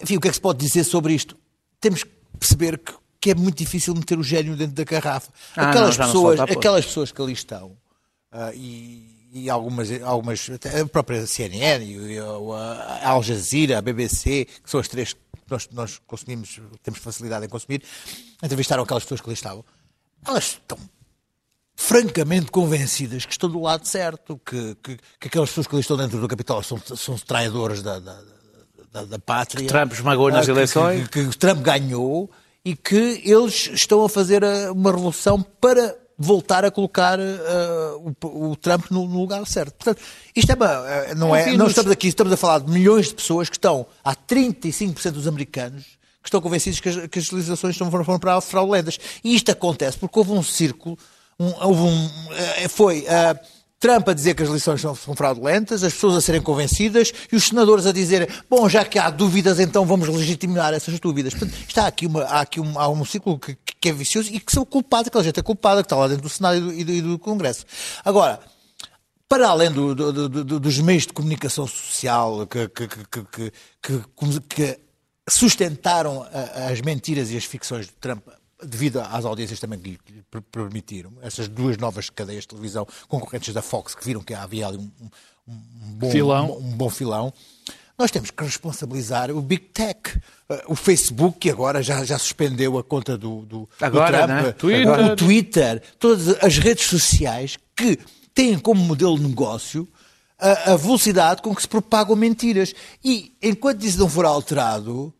enfim, o que é que se pode dizer sobre isto? Temos que perceber que, que é muito difícil meter o gênio dentro da garrafa. Ah, aquelas, não, pessoas, aquelas pessoas que ali estão, uh, e, e, algumas, algumas a própria CNN, e, a Al Jazeera, a BBC, que são as três que nós, nós consumimos, temos facilidade em consumir, entrevistaram aquelas pessoas que ali estavam. Elas estão francamente convencidas que estão do lado certo, que, que, que aquelas pessoas que ali estão dentro do Capitólio são, são traidores da, da, da, da pátria. Que Trump esmagou nas que, eleições. Que, que, Trump ganhou e que eles estão a fazer uma revolução para voltar a colocar uh, o, o, Trump no, no, lugar certo. Portanto, isto é uma, uh, não é, não estamos aqui, estamos a falar de milhões de pessoas que estão, há 35% dos americanos que estão convencidos que as, que as legislações foram para fraudulentas. E isto acontece porque houve um círculo um, houve um, eh, foi uh, Trump a dizer que as eleições são, são, fraudulentas, as pessoas a serem convencidas e os senadores a dizerem, bom, já que há dúvidas, então vamos legitimar essas dúvidas. Portanto, está aqui, uma, há aqui um, há um ciclo que, que, é vicioso e que são culpados, aquela gente é culpada, que está lá dentro do Senado e do, e do, e do Congresso. Agora, para além do, do, do, dos meios de comunicação social que, que, que sustentaram as mentiras e as ficções de Trump devido às audiências também que lhe permitiram, essas duas novas cadeias de televisão concorrentes da Fox, que viram que havia ali um, um, bom, filão. Um, um, bom filão, nós temos que responsabilizar o Big Tech, uh, o Facebook, que agora já, já suspendeu a conta do, do, agora, do Trump, né? Twitter. o Twitter, todas as redes sociais que têm como modelo de negócio a, a velocidade com que se propagam mentiras. E enquanto isso não for alterado,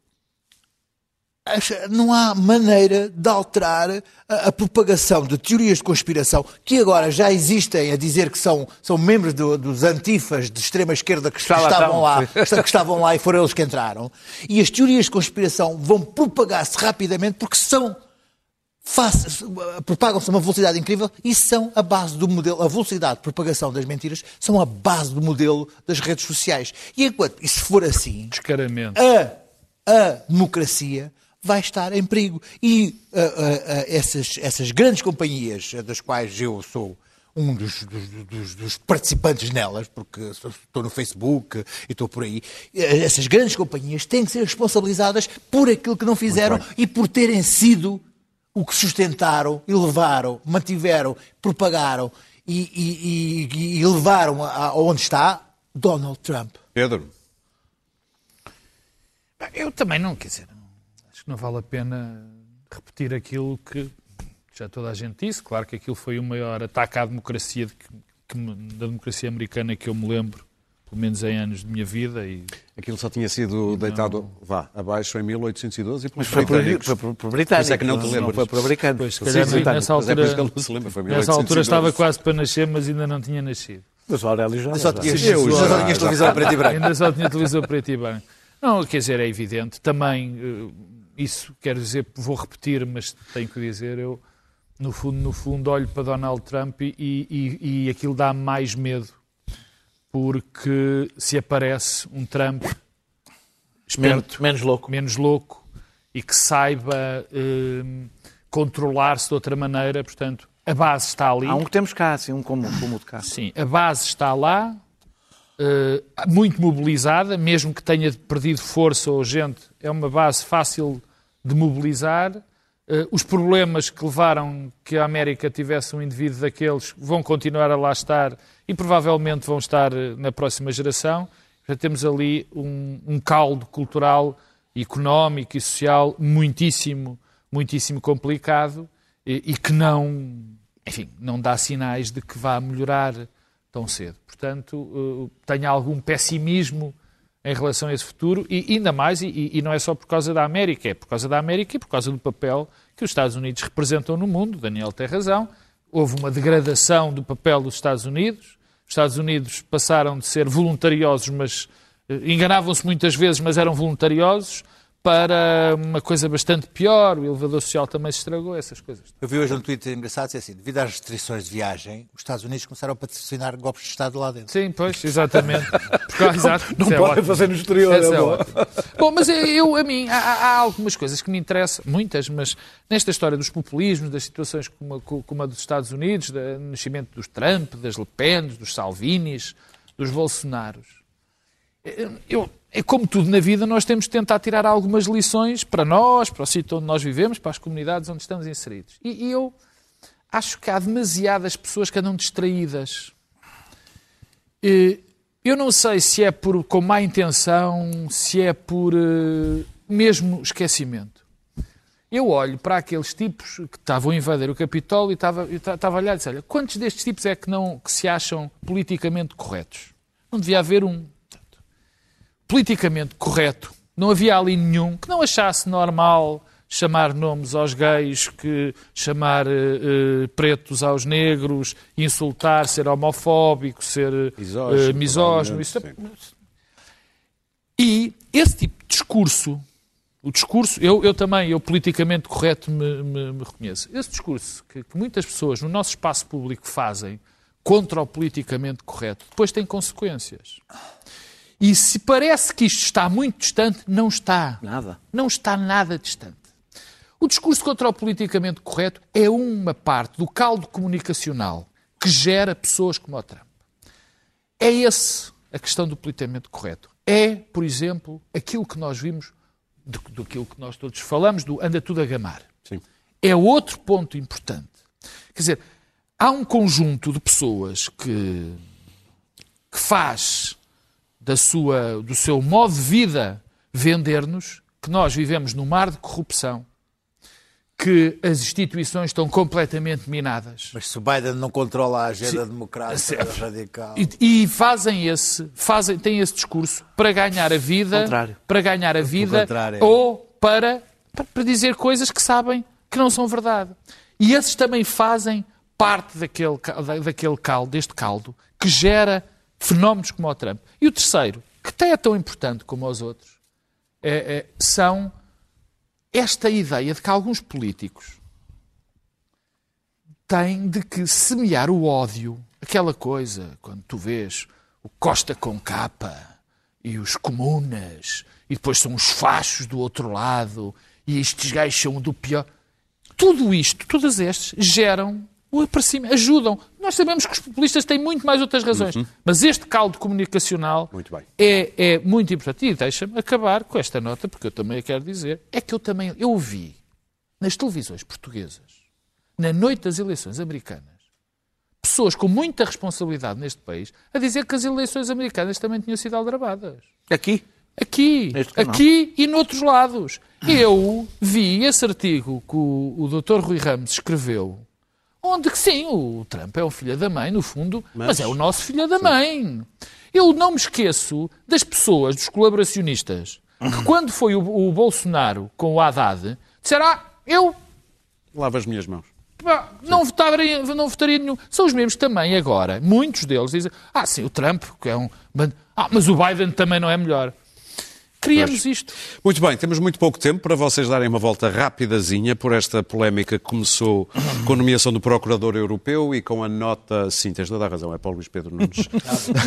não há maneira de alterar a, a, propagação de teorias de conspiração que agora já existem a dizer que são, são membros do, dos antifas de extrema esquerda que, estavam lá, que estavam lá e foram eles que entraram. E as teorias de conspiração vão propagar-se rapidamente porque são propagam-se a uma velocidade incrível e são a base do modelo, a velocidade de propagação das mentiras são a base do modelo das redes sociais. E enquanto isso for assim, Descaramento. a, a democracia vai estar em perigo. E uh, uh, uh, essas, essas grandes companhias, das quais eu sou um dos, dos, dos, dos, participantes nelas, porque estou no Facebook e estou por aí, essas grandes companhias têm que ser responsabilizadas por aquilo que não fizeram e por terem sido o que sustentaram e levaram, mantiveram, propagaram e, e, e, e levaram aonde está Donald Trump. Pedro. Eu também não, quer dizer, acho que não vale a pena repetir aquilo que já toda a gente disse. Claro que aquilo foi o maior ataque à democracia de, que, da democracia americana que eu me lembro, pelo menos em anos de minha vida. E... Aquilo só tinha sido deitado, vá, abaixo em 1812 e pelos foi britânicos. Foi por, por britânicos. é que não te lembras. Não foi por americanos. Pois, se calhar, Sim, nessa altura, é não se lembra, foi nessa altura estava quase para nascer, mas ainda não tinha nascido. Mas o Aurélio já. Só tinha, televisão preto e branco. Ainda só tinha televisão preto e branco. Não, quer dizer, é evidente. Também eh, isso quero dizer, vou repetir, mas tenho que dizer, eu no fundo, no fundo olho para Donald Trump e, e, e aquilo dá mais medo, porque se aparece um Trump esperto, menos, menos louco, menos louco e que saiba eh, controlar-se de outra maneira, portanto, a base está ali. Há um que temos cá, assim, um como, como de cá. Sim, a base está lá, eh, muito mobilizada, mesmo que tenha perdido força ou gente, é uma base fácil de mobilizar. Uh, os problemas que levaram que a América tivesse um indivíduo daqueles vão continuar a lá estar e provavelmente vão estar eh, na próxima geração. Já temos ali um, um caldo cultural, económico e social muitíssimo, muitíssimo complicado e, e que não enfim, não dá sinais de que vá melhorar tão cedo. Portanto, tenho algum pessimismo em relação a esse futuro e ainda mais, e, e, não é só por causa da América, é por causa da América e por causa do papel que os Estados Unidos representam no mundo. Daniel tem razão. Houve uma degradação do papel dos Estados Unidos. Os Estados Unidos passaram de ser voluntariosos, mas eh, enganavam-se muitas vezes, mas eram voluntariosos para uma coisa bastante pior, o elevador social também se estragou, essas coisas. Eu vi hoje um tweet engraçado, assim, devido às restrições de viagem, os Estados Unidos começaram a patrocinar golpes de Estado lá dentro. Sim, pois, exatamente. <laughs> Porque, exato, não é podem fazer no exterior. é, é ótimo. Bom, mas eu, a mim, há, há, algumas coisas que me interessam, muitas, mas nesta história dos populismos, das situações como a, como a dos Estados Unidos, do nascimento dos Trump, das Le Pen, dos Salvinis, dos Bolsonaros, eu, é como tudo na vida, nós temos de tentar tirar algumas lições para nós, para o sítio onde nós vivemos, para as comunidades onde estamos inseridos. E, e eu acho que há demasiadas pessoas que andam distraídas. E, eu não sei se é por, com má intenção, se é por uh, mesmo esquecimento. Eu olho para aqueles tipos que estavam a invadir o Capitólio e estava, estava a olhar e disse, olha, quantos destes tipos é que, não, que se acham politicamente corretos? Não devia haver um politicamente correto. Não havia ali nenhum que não achasse normal chamar nomes aos gays, que chamar uh, pretos aos negros, insultar, ser homofóbico, ser uh, misógino. Isso é... E esse tipo de discurso, o discurso, eu, eu também, eu politicamente correto me, me, me reconheço, esse discurso que, que muitas pessoas no nosso espaço público fazem contra o politicamente correto, depois tem consequências. E se parece que isto está muito distante, não está. Nada. Não está nada distante. O discurso contra o politicamente correto é uma parte do caldo comunicacional que gera pessoas como o Trump. É esse a questão do politicamente correto. É, por exemplo, aquilo que nós vimos, do, do que nós todos falamos, do anda tudo a gamar. Sim. É outro ponto importante. Quer dizer, há um conjunto de pessoas que, que faz da sua, do seu modo de vida vender-nos que nós vivemos num mar de corrupção, que as instituições estão completamente minadas. Mas se o Biden não controla a agenda Sim. democrática radical. E, e, fazem esse, fazem, têm esse discurso para ganhar a vida, para ganhar a vida, ou para, para dizer coisas que sabem que não são verdade. E esses também fazem parte daquele, daquele caldo, deste caldo, que gera fenómenos como o Trump. E o terceiro, que até é tão importante como os outros, é, é, são esta ideia de que alguns políticos têm de que semear o ódio, aquela coisa, quando tu vês o Costa com capa e os comunas, e depois são os fachos do outro lado, e estes gajos são do pior. Tudo isto, todas estas, geram o aparecimento, ajudam. Nós sabemos que os populistas têm muito mais outras razões, uhum. mas este caldo comunicacional é, é muito importante. E deixa-me acabar com esta nota, porque eu também a quero dizer, é que eu também, eu vi nas televisões portuguesas, na noite das eleições americanas, pessoas com muita responsabilidade neste país a dizer que as eleições americanas também tinham sido aldrabadas. Aqui? Aqui, aqui e noutros lados. Eu vi esse artigo que o, o Dr. Rui Ramos escreveu Onde que sim, o Trump é o filho da mãe, no fundo, mas, mas é o nosso filho da mãe. Eu não me esqueço das pessoas, dos colaboracionistas, que <coughs> quando foi o, o Bolsonaro com o Haddad, disseram, ah, eu... Lavo as minhas mãos. não votaria, não votaria nenhum. São os mesmos também agora. Muitos deles dizem, ah, sim, o Trump, que é um... Ah, mas o Biden também não é melhor. Criamos isto. Muito bem, temos muito pouco tempo para vocês darem uma volta rapidazinha por esta polémica que começou <coughs> com a nomeação do Procurador Europeu e com a nota. Sim, tens toda a razão, é para o Luís Pedro Nunes.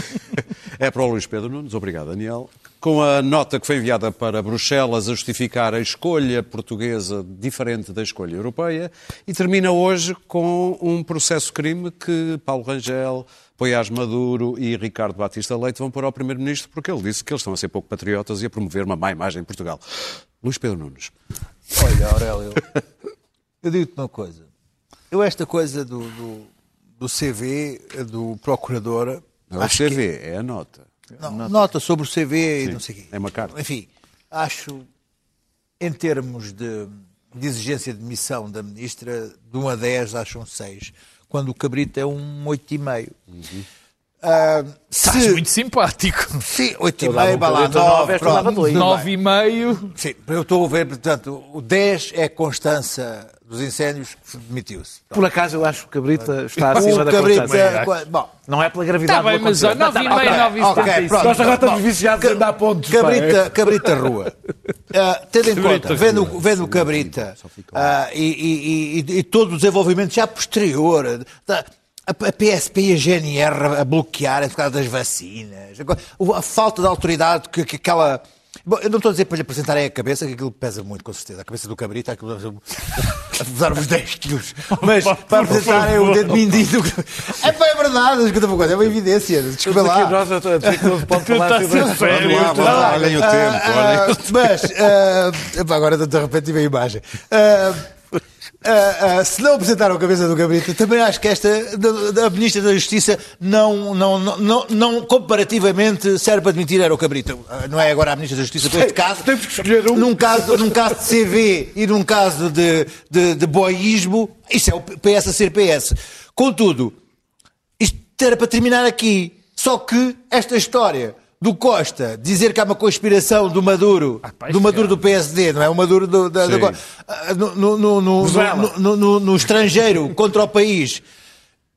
<laughs> é para o Luís Pedro Nunes, obrigado, Daniel. Com a nota que foi enviada para Bruxelas a justificar a escolha portuguesa diferente da escolha europeia e termina hoje com um processo-crime que Paulo Rangel Poiás Maduro e Ricardo Batista Leite vão pôr ao Primeiro-Ministro porque ele disse que eles estão a ser pouco patriotas e a promover uma má imagem em Portugal. Luís Pedro Nunes. Olha, Aurélio, eu digo-te uma coisa. Eu esta coisa do, do, do CV, do procurador... Não é o CV, que... é a nota. Não, nota. nota. sobre o CV Sim, e não sei o quê. É uma carta. Enfim, acho, em termos de, de exigência de missão da ministra, de 1 a 10, acho um 6 quando o cabrito é um 8,5. Uhum. Uh, Estás muito simpático. Sim, 8,5, vai lá, 9, 9,5. Sim, eu estou a ver, portanto, o 10 é a constância dos incêndios que demitiu-se. Por acaso eu acho que o Cabrita está acima o da Cabrita, Bom, não é pela gravidade Está bem, mas 9,5, 9,75. Nós agora estamos viciados a dar pontos. Cabrita, cabrita Rua. Uh, <laughs> tendo em conta, vendo, vendo o Cabrita uh, e, e, e, e, todo o desenvolvimento já posterior... Da, a PSP e a GNR a bloquearem por causa das vacinas, a falta de autoridade que, que aquela. Bom, eu não estou a dizer para lhe apresentarem a cabeça, que aquilo pesa muito, com certeza. A cabeça do cabrito, aquilo a pesar-vos 10 quilos. <laughs> Mas para apresentarem o dedo mindinho. É pá, é verdade, escuta uma coisa, é uma evidência. Desculpa lá. Nós, eu estou a dizer que não se pode <laughs> falar sobre isso. Olhem o tempo, olhem. Mas, uh, agora de repente tive a imagem. Uh, Uh, uh, se não apresentaram a cabeça do Gabrito, também acho que esta, da, Ministra da Justiça, não, não, não, não, comparativamente serve para admitir era o Cabrito. Uh, não é agora a Ministra da Justiça, por este caso. Temos que escolher um. Num caso, num caso de CV e num caso de, de, de boísmo, isso é o PS a ser PS. Contudo, isto era para terminar aqui. Só que esta história do Costa dizer que há uma conspiração do Maduro, ah, do Maduro do PSD, não é? O Maduro do, da, da, ah, no, no, no, no, estrangeiro contra o país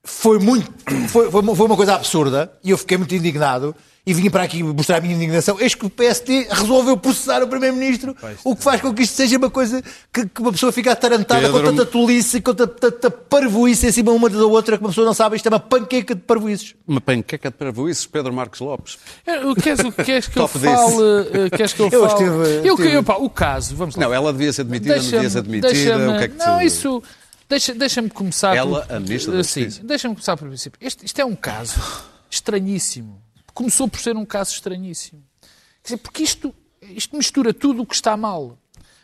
foi muito foi, foi uma coisa absurda e eu fiquei muito indignado e vim para aqui mostrar a minha indignação, eis que o PSD resolveu processar o Primeiro-Ministro, o que faz com que isto seja uma coisa que, que uma pessoa fica atarantada Pedro... com tanta tolice, com tanta, tanta parvoíce em cima uma da outra, que uma pessoa não sabe, isto é uma panqueca de parvoíces. Uma panqueca de parvoíces, Pedro Marcos Lopes. É, o que és, o que, és que eu fale? Eh, queres que eu, eu fale? Estive, eu, estive... eu, o caso, vamos lá. Não, ela devia ser admitida, não devia ser admitida, o que é que Não, isso... Deixa-me deixa começar Ela, por... a ministra da Sim, deixa-me começar por princípio. Este, isto é um caso estranhíssimo começou por ser um caso estranhíssimo. Quer dizer, porque isto, isto mistura tudo o que está mal.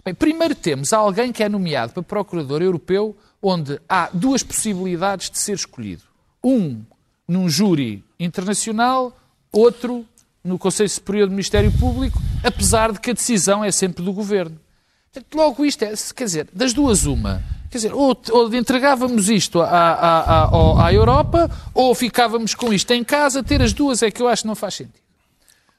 Bem, primeiro temos alguém que é nomeado para Procurador Europeu, onde há duas possibilidades de ser escolhido. Um num júri internacional, outro no Conselho Superior do Ministério Público, apesar de que a decisão é sempre do Governo. Logo isto é, quer dizer, das duas uma. Quer dizer, ou, ou entregávamos isto à, à, à, à, Europa, ou ficávamos com isto em casa, ter as duas é que eu acho que não faz sentido.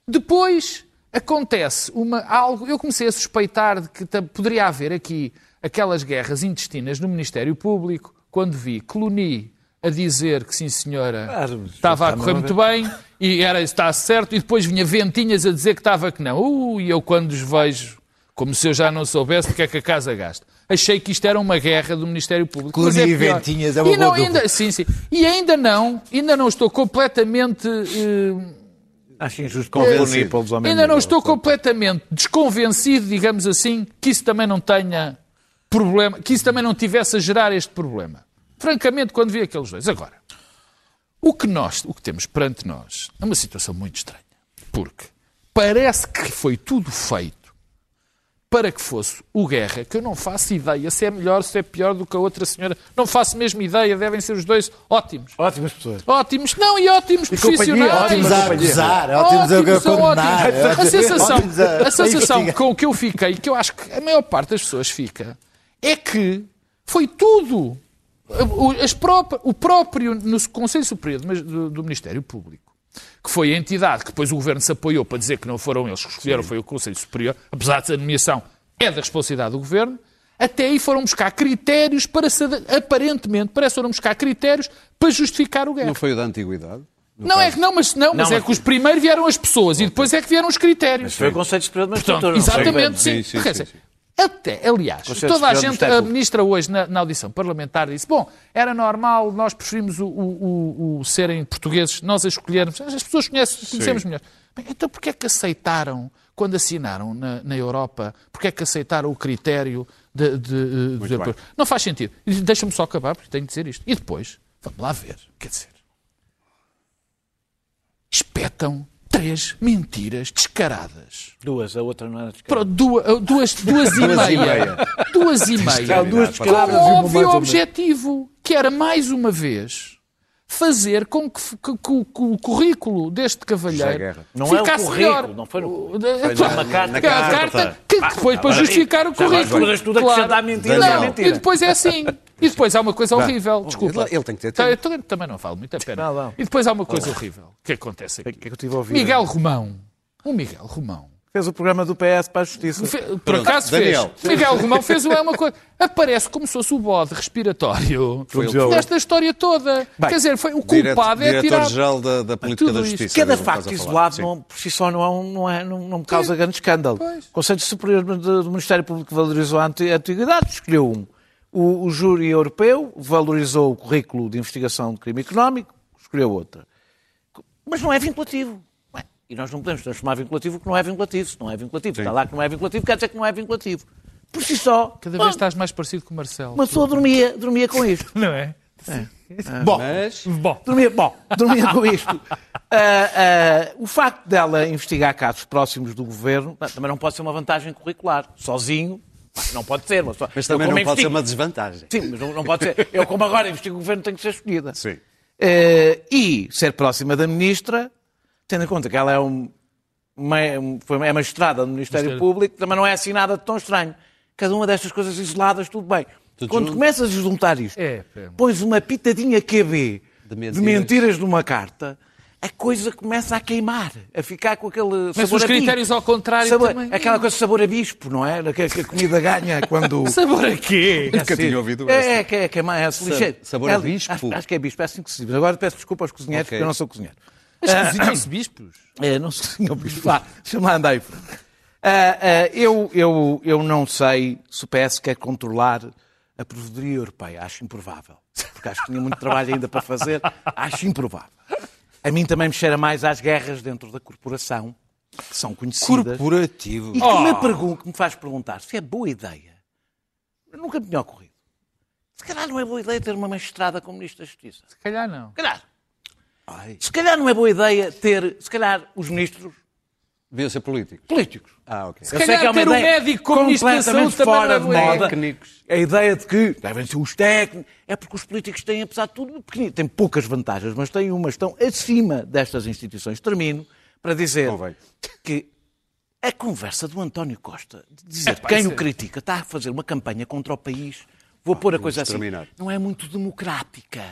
Depois acontece uma, algo, eu comecei a suspeitar de que poderia haver aqui aquelas guerras intestinas no Ministério Público, quando vi Cluny a dizer que sim senhora estava a correr muito bem e era está certo, e depois vinha Ventinhas a dizer que estava que não. Uh, e eu quando os vejo como se eu já não soubesse porque é que a casa gasta. Achei que isto era uma guerra do Ministério Público. Cluny é e Ventinhas é uma e não, ainda, Sim, sim. E ainda não, ainda não estou completamente... Uh, Acho injusto convencer pelos homens. Ainda não estou completamente desconvencido, digamos assim, que isso também não tenha problema, que isso também não tivesse a gerar este problema. Francamente, quando vi aqueles dois. Agora, o que nós, o que temos perante nós, é uma situação muito estranha. Porque parece que foi tudo feito para que fosse o Guerra, que eu não faço ideia se é melhor, se é pior do que a outra senhora. Não faço mesmo ideia, devem ser os dois ótimos. Ótimas pessoas. Ótimos, não, e ótimos e profissionais. Ótimos a acusar, ótimos, ótimos a condenar. A sensação, a sensação com que eu fiquei, que eu acho que a maior parte das pessoas fica, é que foi tudo. As o próprio no Conselho Superior do, do Ministério Público que foi a entidade que depois o governo se apoiou para dizer que não foram eles que escolheram, Sim. foi o Conselho Superior, apesar de a nomeação é da responsabilidade do governo, até aí foram buscar critérios para, aparentemente, parece que foram buscar critérios para justificar o guerra. Não foi o da antiguidade? Não caso. é que não, mas não, mas não, é mas... que os primeiros vieram as pessoas e depois é que vieram os critérios. Mas foi o Conselho Superior de Magistratura. Exatamente, sim. sim, sim, sim, sim. Até, aliás, toda a gente, a ministra hoje na, na, audição parlamentar disse, bom, era normal, nós preferimos o, o, o, o serem portugueses, nós a escolhermos, as pessoas conhecem, conhecemos melhor. Bem, então porquê é que aceitaram, quando assinaram na, na Europa, porquê é que aceitaram o critério de, de, de, de Não faz sentido. Deixa-me só acabar, porque tenho de dizer isto. E depois, vamos lá ver, quer dizer, espetam três mentiras descaradas. Duas, a outra não era descarada. duas, duas, duas e meia. Duas e meia. Duas descaradas. Com óbvio objetivo, que era, mais uma vez, fazer com que, que, que, que o currículo deste cavalheiro não ficasse é o currículo, melhor. Não foi, no... foi na, na, carta, carta, que depois para justificar o currículo. Mas tudo acrescentar mentira, Não, é mentira. e depois é assim. E depois há uma coisa horrível. Desculpa. ele- tem que ter Tá, tempo. eu também não falo muito a pena. Não, não. E depois há uma coisa horrível que acontece O que aqui. é que eu tive a ouvir? Miguel Romão. O Miguel Romão. Fez o programa do PS para a Justiça. Fe- Por acaso Daniel. fez. Miguel Romão fez uma uma coisa. Aparece como se fosse o bode respiratório desta história toda. Bem, Quer dizer, foi o culpado é tirar. Diretor-geral da, da Política da isto. Justiça. Cada é facto isolado não, por si só não, é um- não, é, não, não me causa grande escândalo. Pois. O Conselho Superior do Ministério Público valorizou a antiguidade, escolheu um. O, o júri europeu valorizou o currículo de investigação de crime económico, escolheu outra. Mas não é vinculativo. E nós não podemos transformar vinculativo o que não é vinculativo. Se não é vinculativo, está lá que não é vinculativo, quer dizer que não é vinculativo. Por si só, Cada vez estás mais parecido com o Marcelo. uma pessoa dormia, dormia com isto. <laughs> Não é? Bom, Mas Bom. Dormia, bom, dormia com isto. <laughs> Ah, ah, o facto dela investigar casos próximos do governo ah, também não pode ser uma vantagem curricular. Sozinho, não pode ser. Mas, mas também não como pode ser investigo- uma desvantagem. Sim, mas não, não pode ser. Eu, como agora investigo o governo, tenho que ser escolhida. Sim. Eh, e ser próxima da ministra, tendo em conta que ela é, um, uma, um- foi, é magistrada do Ministério Ministério. Público, também não é assim nada de tão estranho. Cada uma destas coisas isoladas, tudo bem. Tudo Quando junto. começas a juntar isto, É, é. pões uma pitadinha QB De de mentiras. mentiras, numa carta, a coisa começa a queimar, a ficar com aquele Mas sabor os a bispo. critérios ao contrário Sabor- também. Aquela coisa de sabor a bispo, não é? Que, que a comida ganha quando... <laughs> Sabor a quê? Nunca tinha ouvido É, essa. é, que é, é É, bispo? Acho, acho que é bispo, é assim que se diz. Agora peço desculpa aos cozinheiros, Ok. porque eu não sou cozinheiro. Mas cozinham-se bispos. É, não se cozinha o bispo. Vá, deixa-me lá andar aí. Ah, ah, eu, eu, eu não sei se o PS quer controlar a provedoria europeia. Acho improvável. Porque acho que tinha muito trabalho ainda para fazer. Acho improvável. A mim também me cheira mais às guerras dentro da corporação, que são conhecidas. Corporativo. E que, me pergun- que me faz perguntar se é boa ideia. Nunca me tinha ocorrido. Se calhar não é boa ideia ter uma magistrada como Ministro da Justiça. Se calhar não. Se calhar. Se calhar não é boa ideia ter, se calhar, os ministros Devia ser político. políticos. Ah, ok. Eu calhar sei que é uma ter o ideia médico como completamente fora de é boa moda. Técnicos. A ideia de que devem ser os técnicos. É porque os políticos têm, apesar de tudo, pequenino. têm poucas vantagens, mas têm umas, estão acima destas instituições. Termino para dizer Convém. que a conversa do António Costa, de dizer Epá, quem isso o é- critica está a fazer uma campanha contra o país, vou pôr a coisa assim, terminar. não é muito democrática.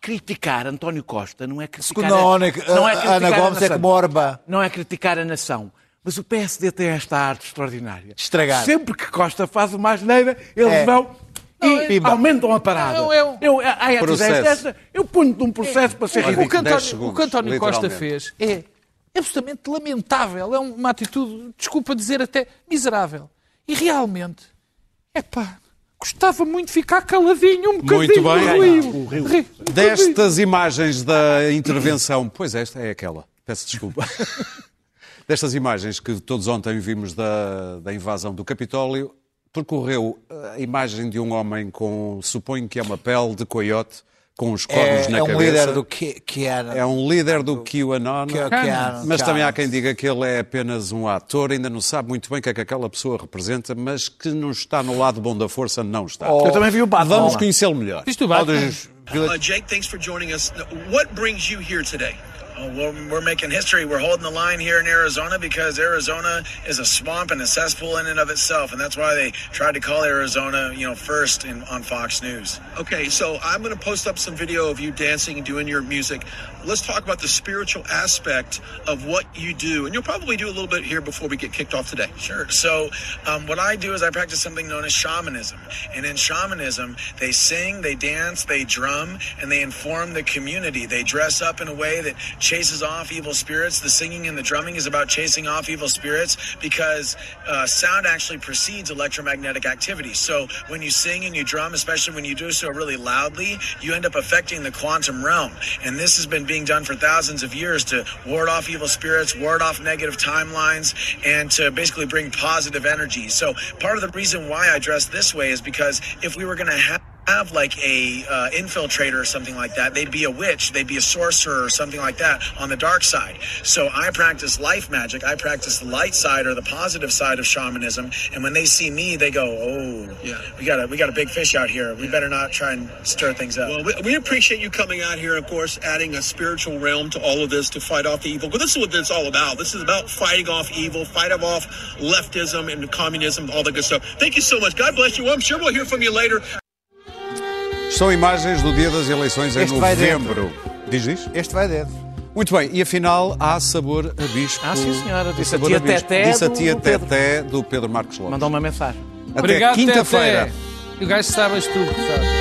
Criticar António Costa não é criticar Segundo a Ana, não é a criticar Ana Gomes é nação. como Orba. Não é criticar a nação. Mas o PSD tem esta arte extraordinária. Estragar. Sempre que Costa faz uma asneira, eles É. vão e Pimba. aumentam a parada. Não, é Eu, ah, ah, Processo. fizeste esta, eu ponho-te um processo para ser O que, ridículo. o António, 10 segundos, o que António Costa fez é absolutamente lamentável. É uma atitude, desculpa dizer até, miserável. E realmente, epá, gostava muito de ficar caladinho um bocadinho. Muito bem. Rio. Rio. Destas imagens da intervenção, pois esta é aquela, peço desculpa. <laughs> Destas imagens que todos ontem vimos da, da invasão do Capitólio, percorreu a imagem de um homem com, suponho que é uma pele de coiote, com os cornos É, na é um cabeça. líder do que, que era. É um líder do QAnon, Que- que era- mas também há quem diga que ele é apenas um ator, ainda não sabe muito bem o que é que aquela pessoa representa, mas que não está no lado bom da força, não está. Eu também vi o Batman. Vamos conhecê-lo melhor. Viste o Batman? Uh, Jake, thanks for joining us. What brings you here today? Uh, we're, we're making history. We're holding the line here in Arizona because Arizona is a swamp and a cesspool in and of itself, and that's why they tried to call Arizona, you know, first in, on Fox News. Okay, so I'm going to post up some video of you dancing and doing your music. Let's talk about the spiritual aspect of what you do, and you'll probably do a little bit here before we get kicked off today. Sure. So, um, what I do is I practice something known as shamanism, and in shamanism, they sing, they dance, they drum, and they inform the community. They dress up in a way that chases off evil spirits. The singing and the drumming is about chasing off evil spirits because uh, sound actually precedes electromagnetic activity. So when you sing and you drum, especially when you do so really loudly, you end up affecting the quantum realm. And this has been being done for thousands of years to ward off evil spirits, ward off negative timelines, and to basically bring positive energy. So part of the reason why I dress this way is because if we were going to have have like a uh, infiltrator or something like that. They'd be a witch, they'd be a sorcerer or something like that on the dark side. So I practice life magic. I practice the light side or the positive side of shamanism. And when they see me, they go, "Oh, yeah, we got a we got a big fish out here. We better not try and stir things up." Well, we, we appreciate you coming out here, of course, adding a spiritual realm to all of this to fight off the evil. But this is what it's all about. This is about fighting off evil, fighting off leftism and communism, all that good stuff. Thank you so much. God bless you. Well, I'm sure we'll hear from you later. São imagens do dia das eleições em Este novembro. Diz, diz? Este vai dentro. Muito bem, e afinal há sabor a bispo. Ah, sim, senhora. Disse a tia. Teté Disse a tia do. Teté do Pedro Marcos Lopes. Mandou uma mensagem. Até quinta-feira. E o gajo sabes tu, sabe?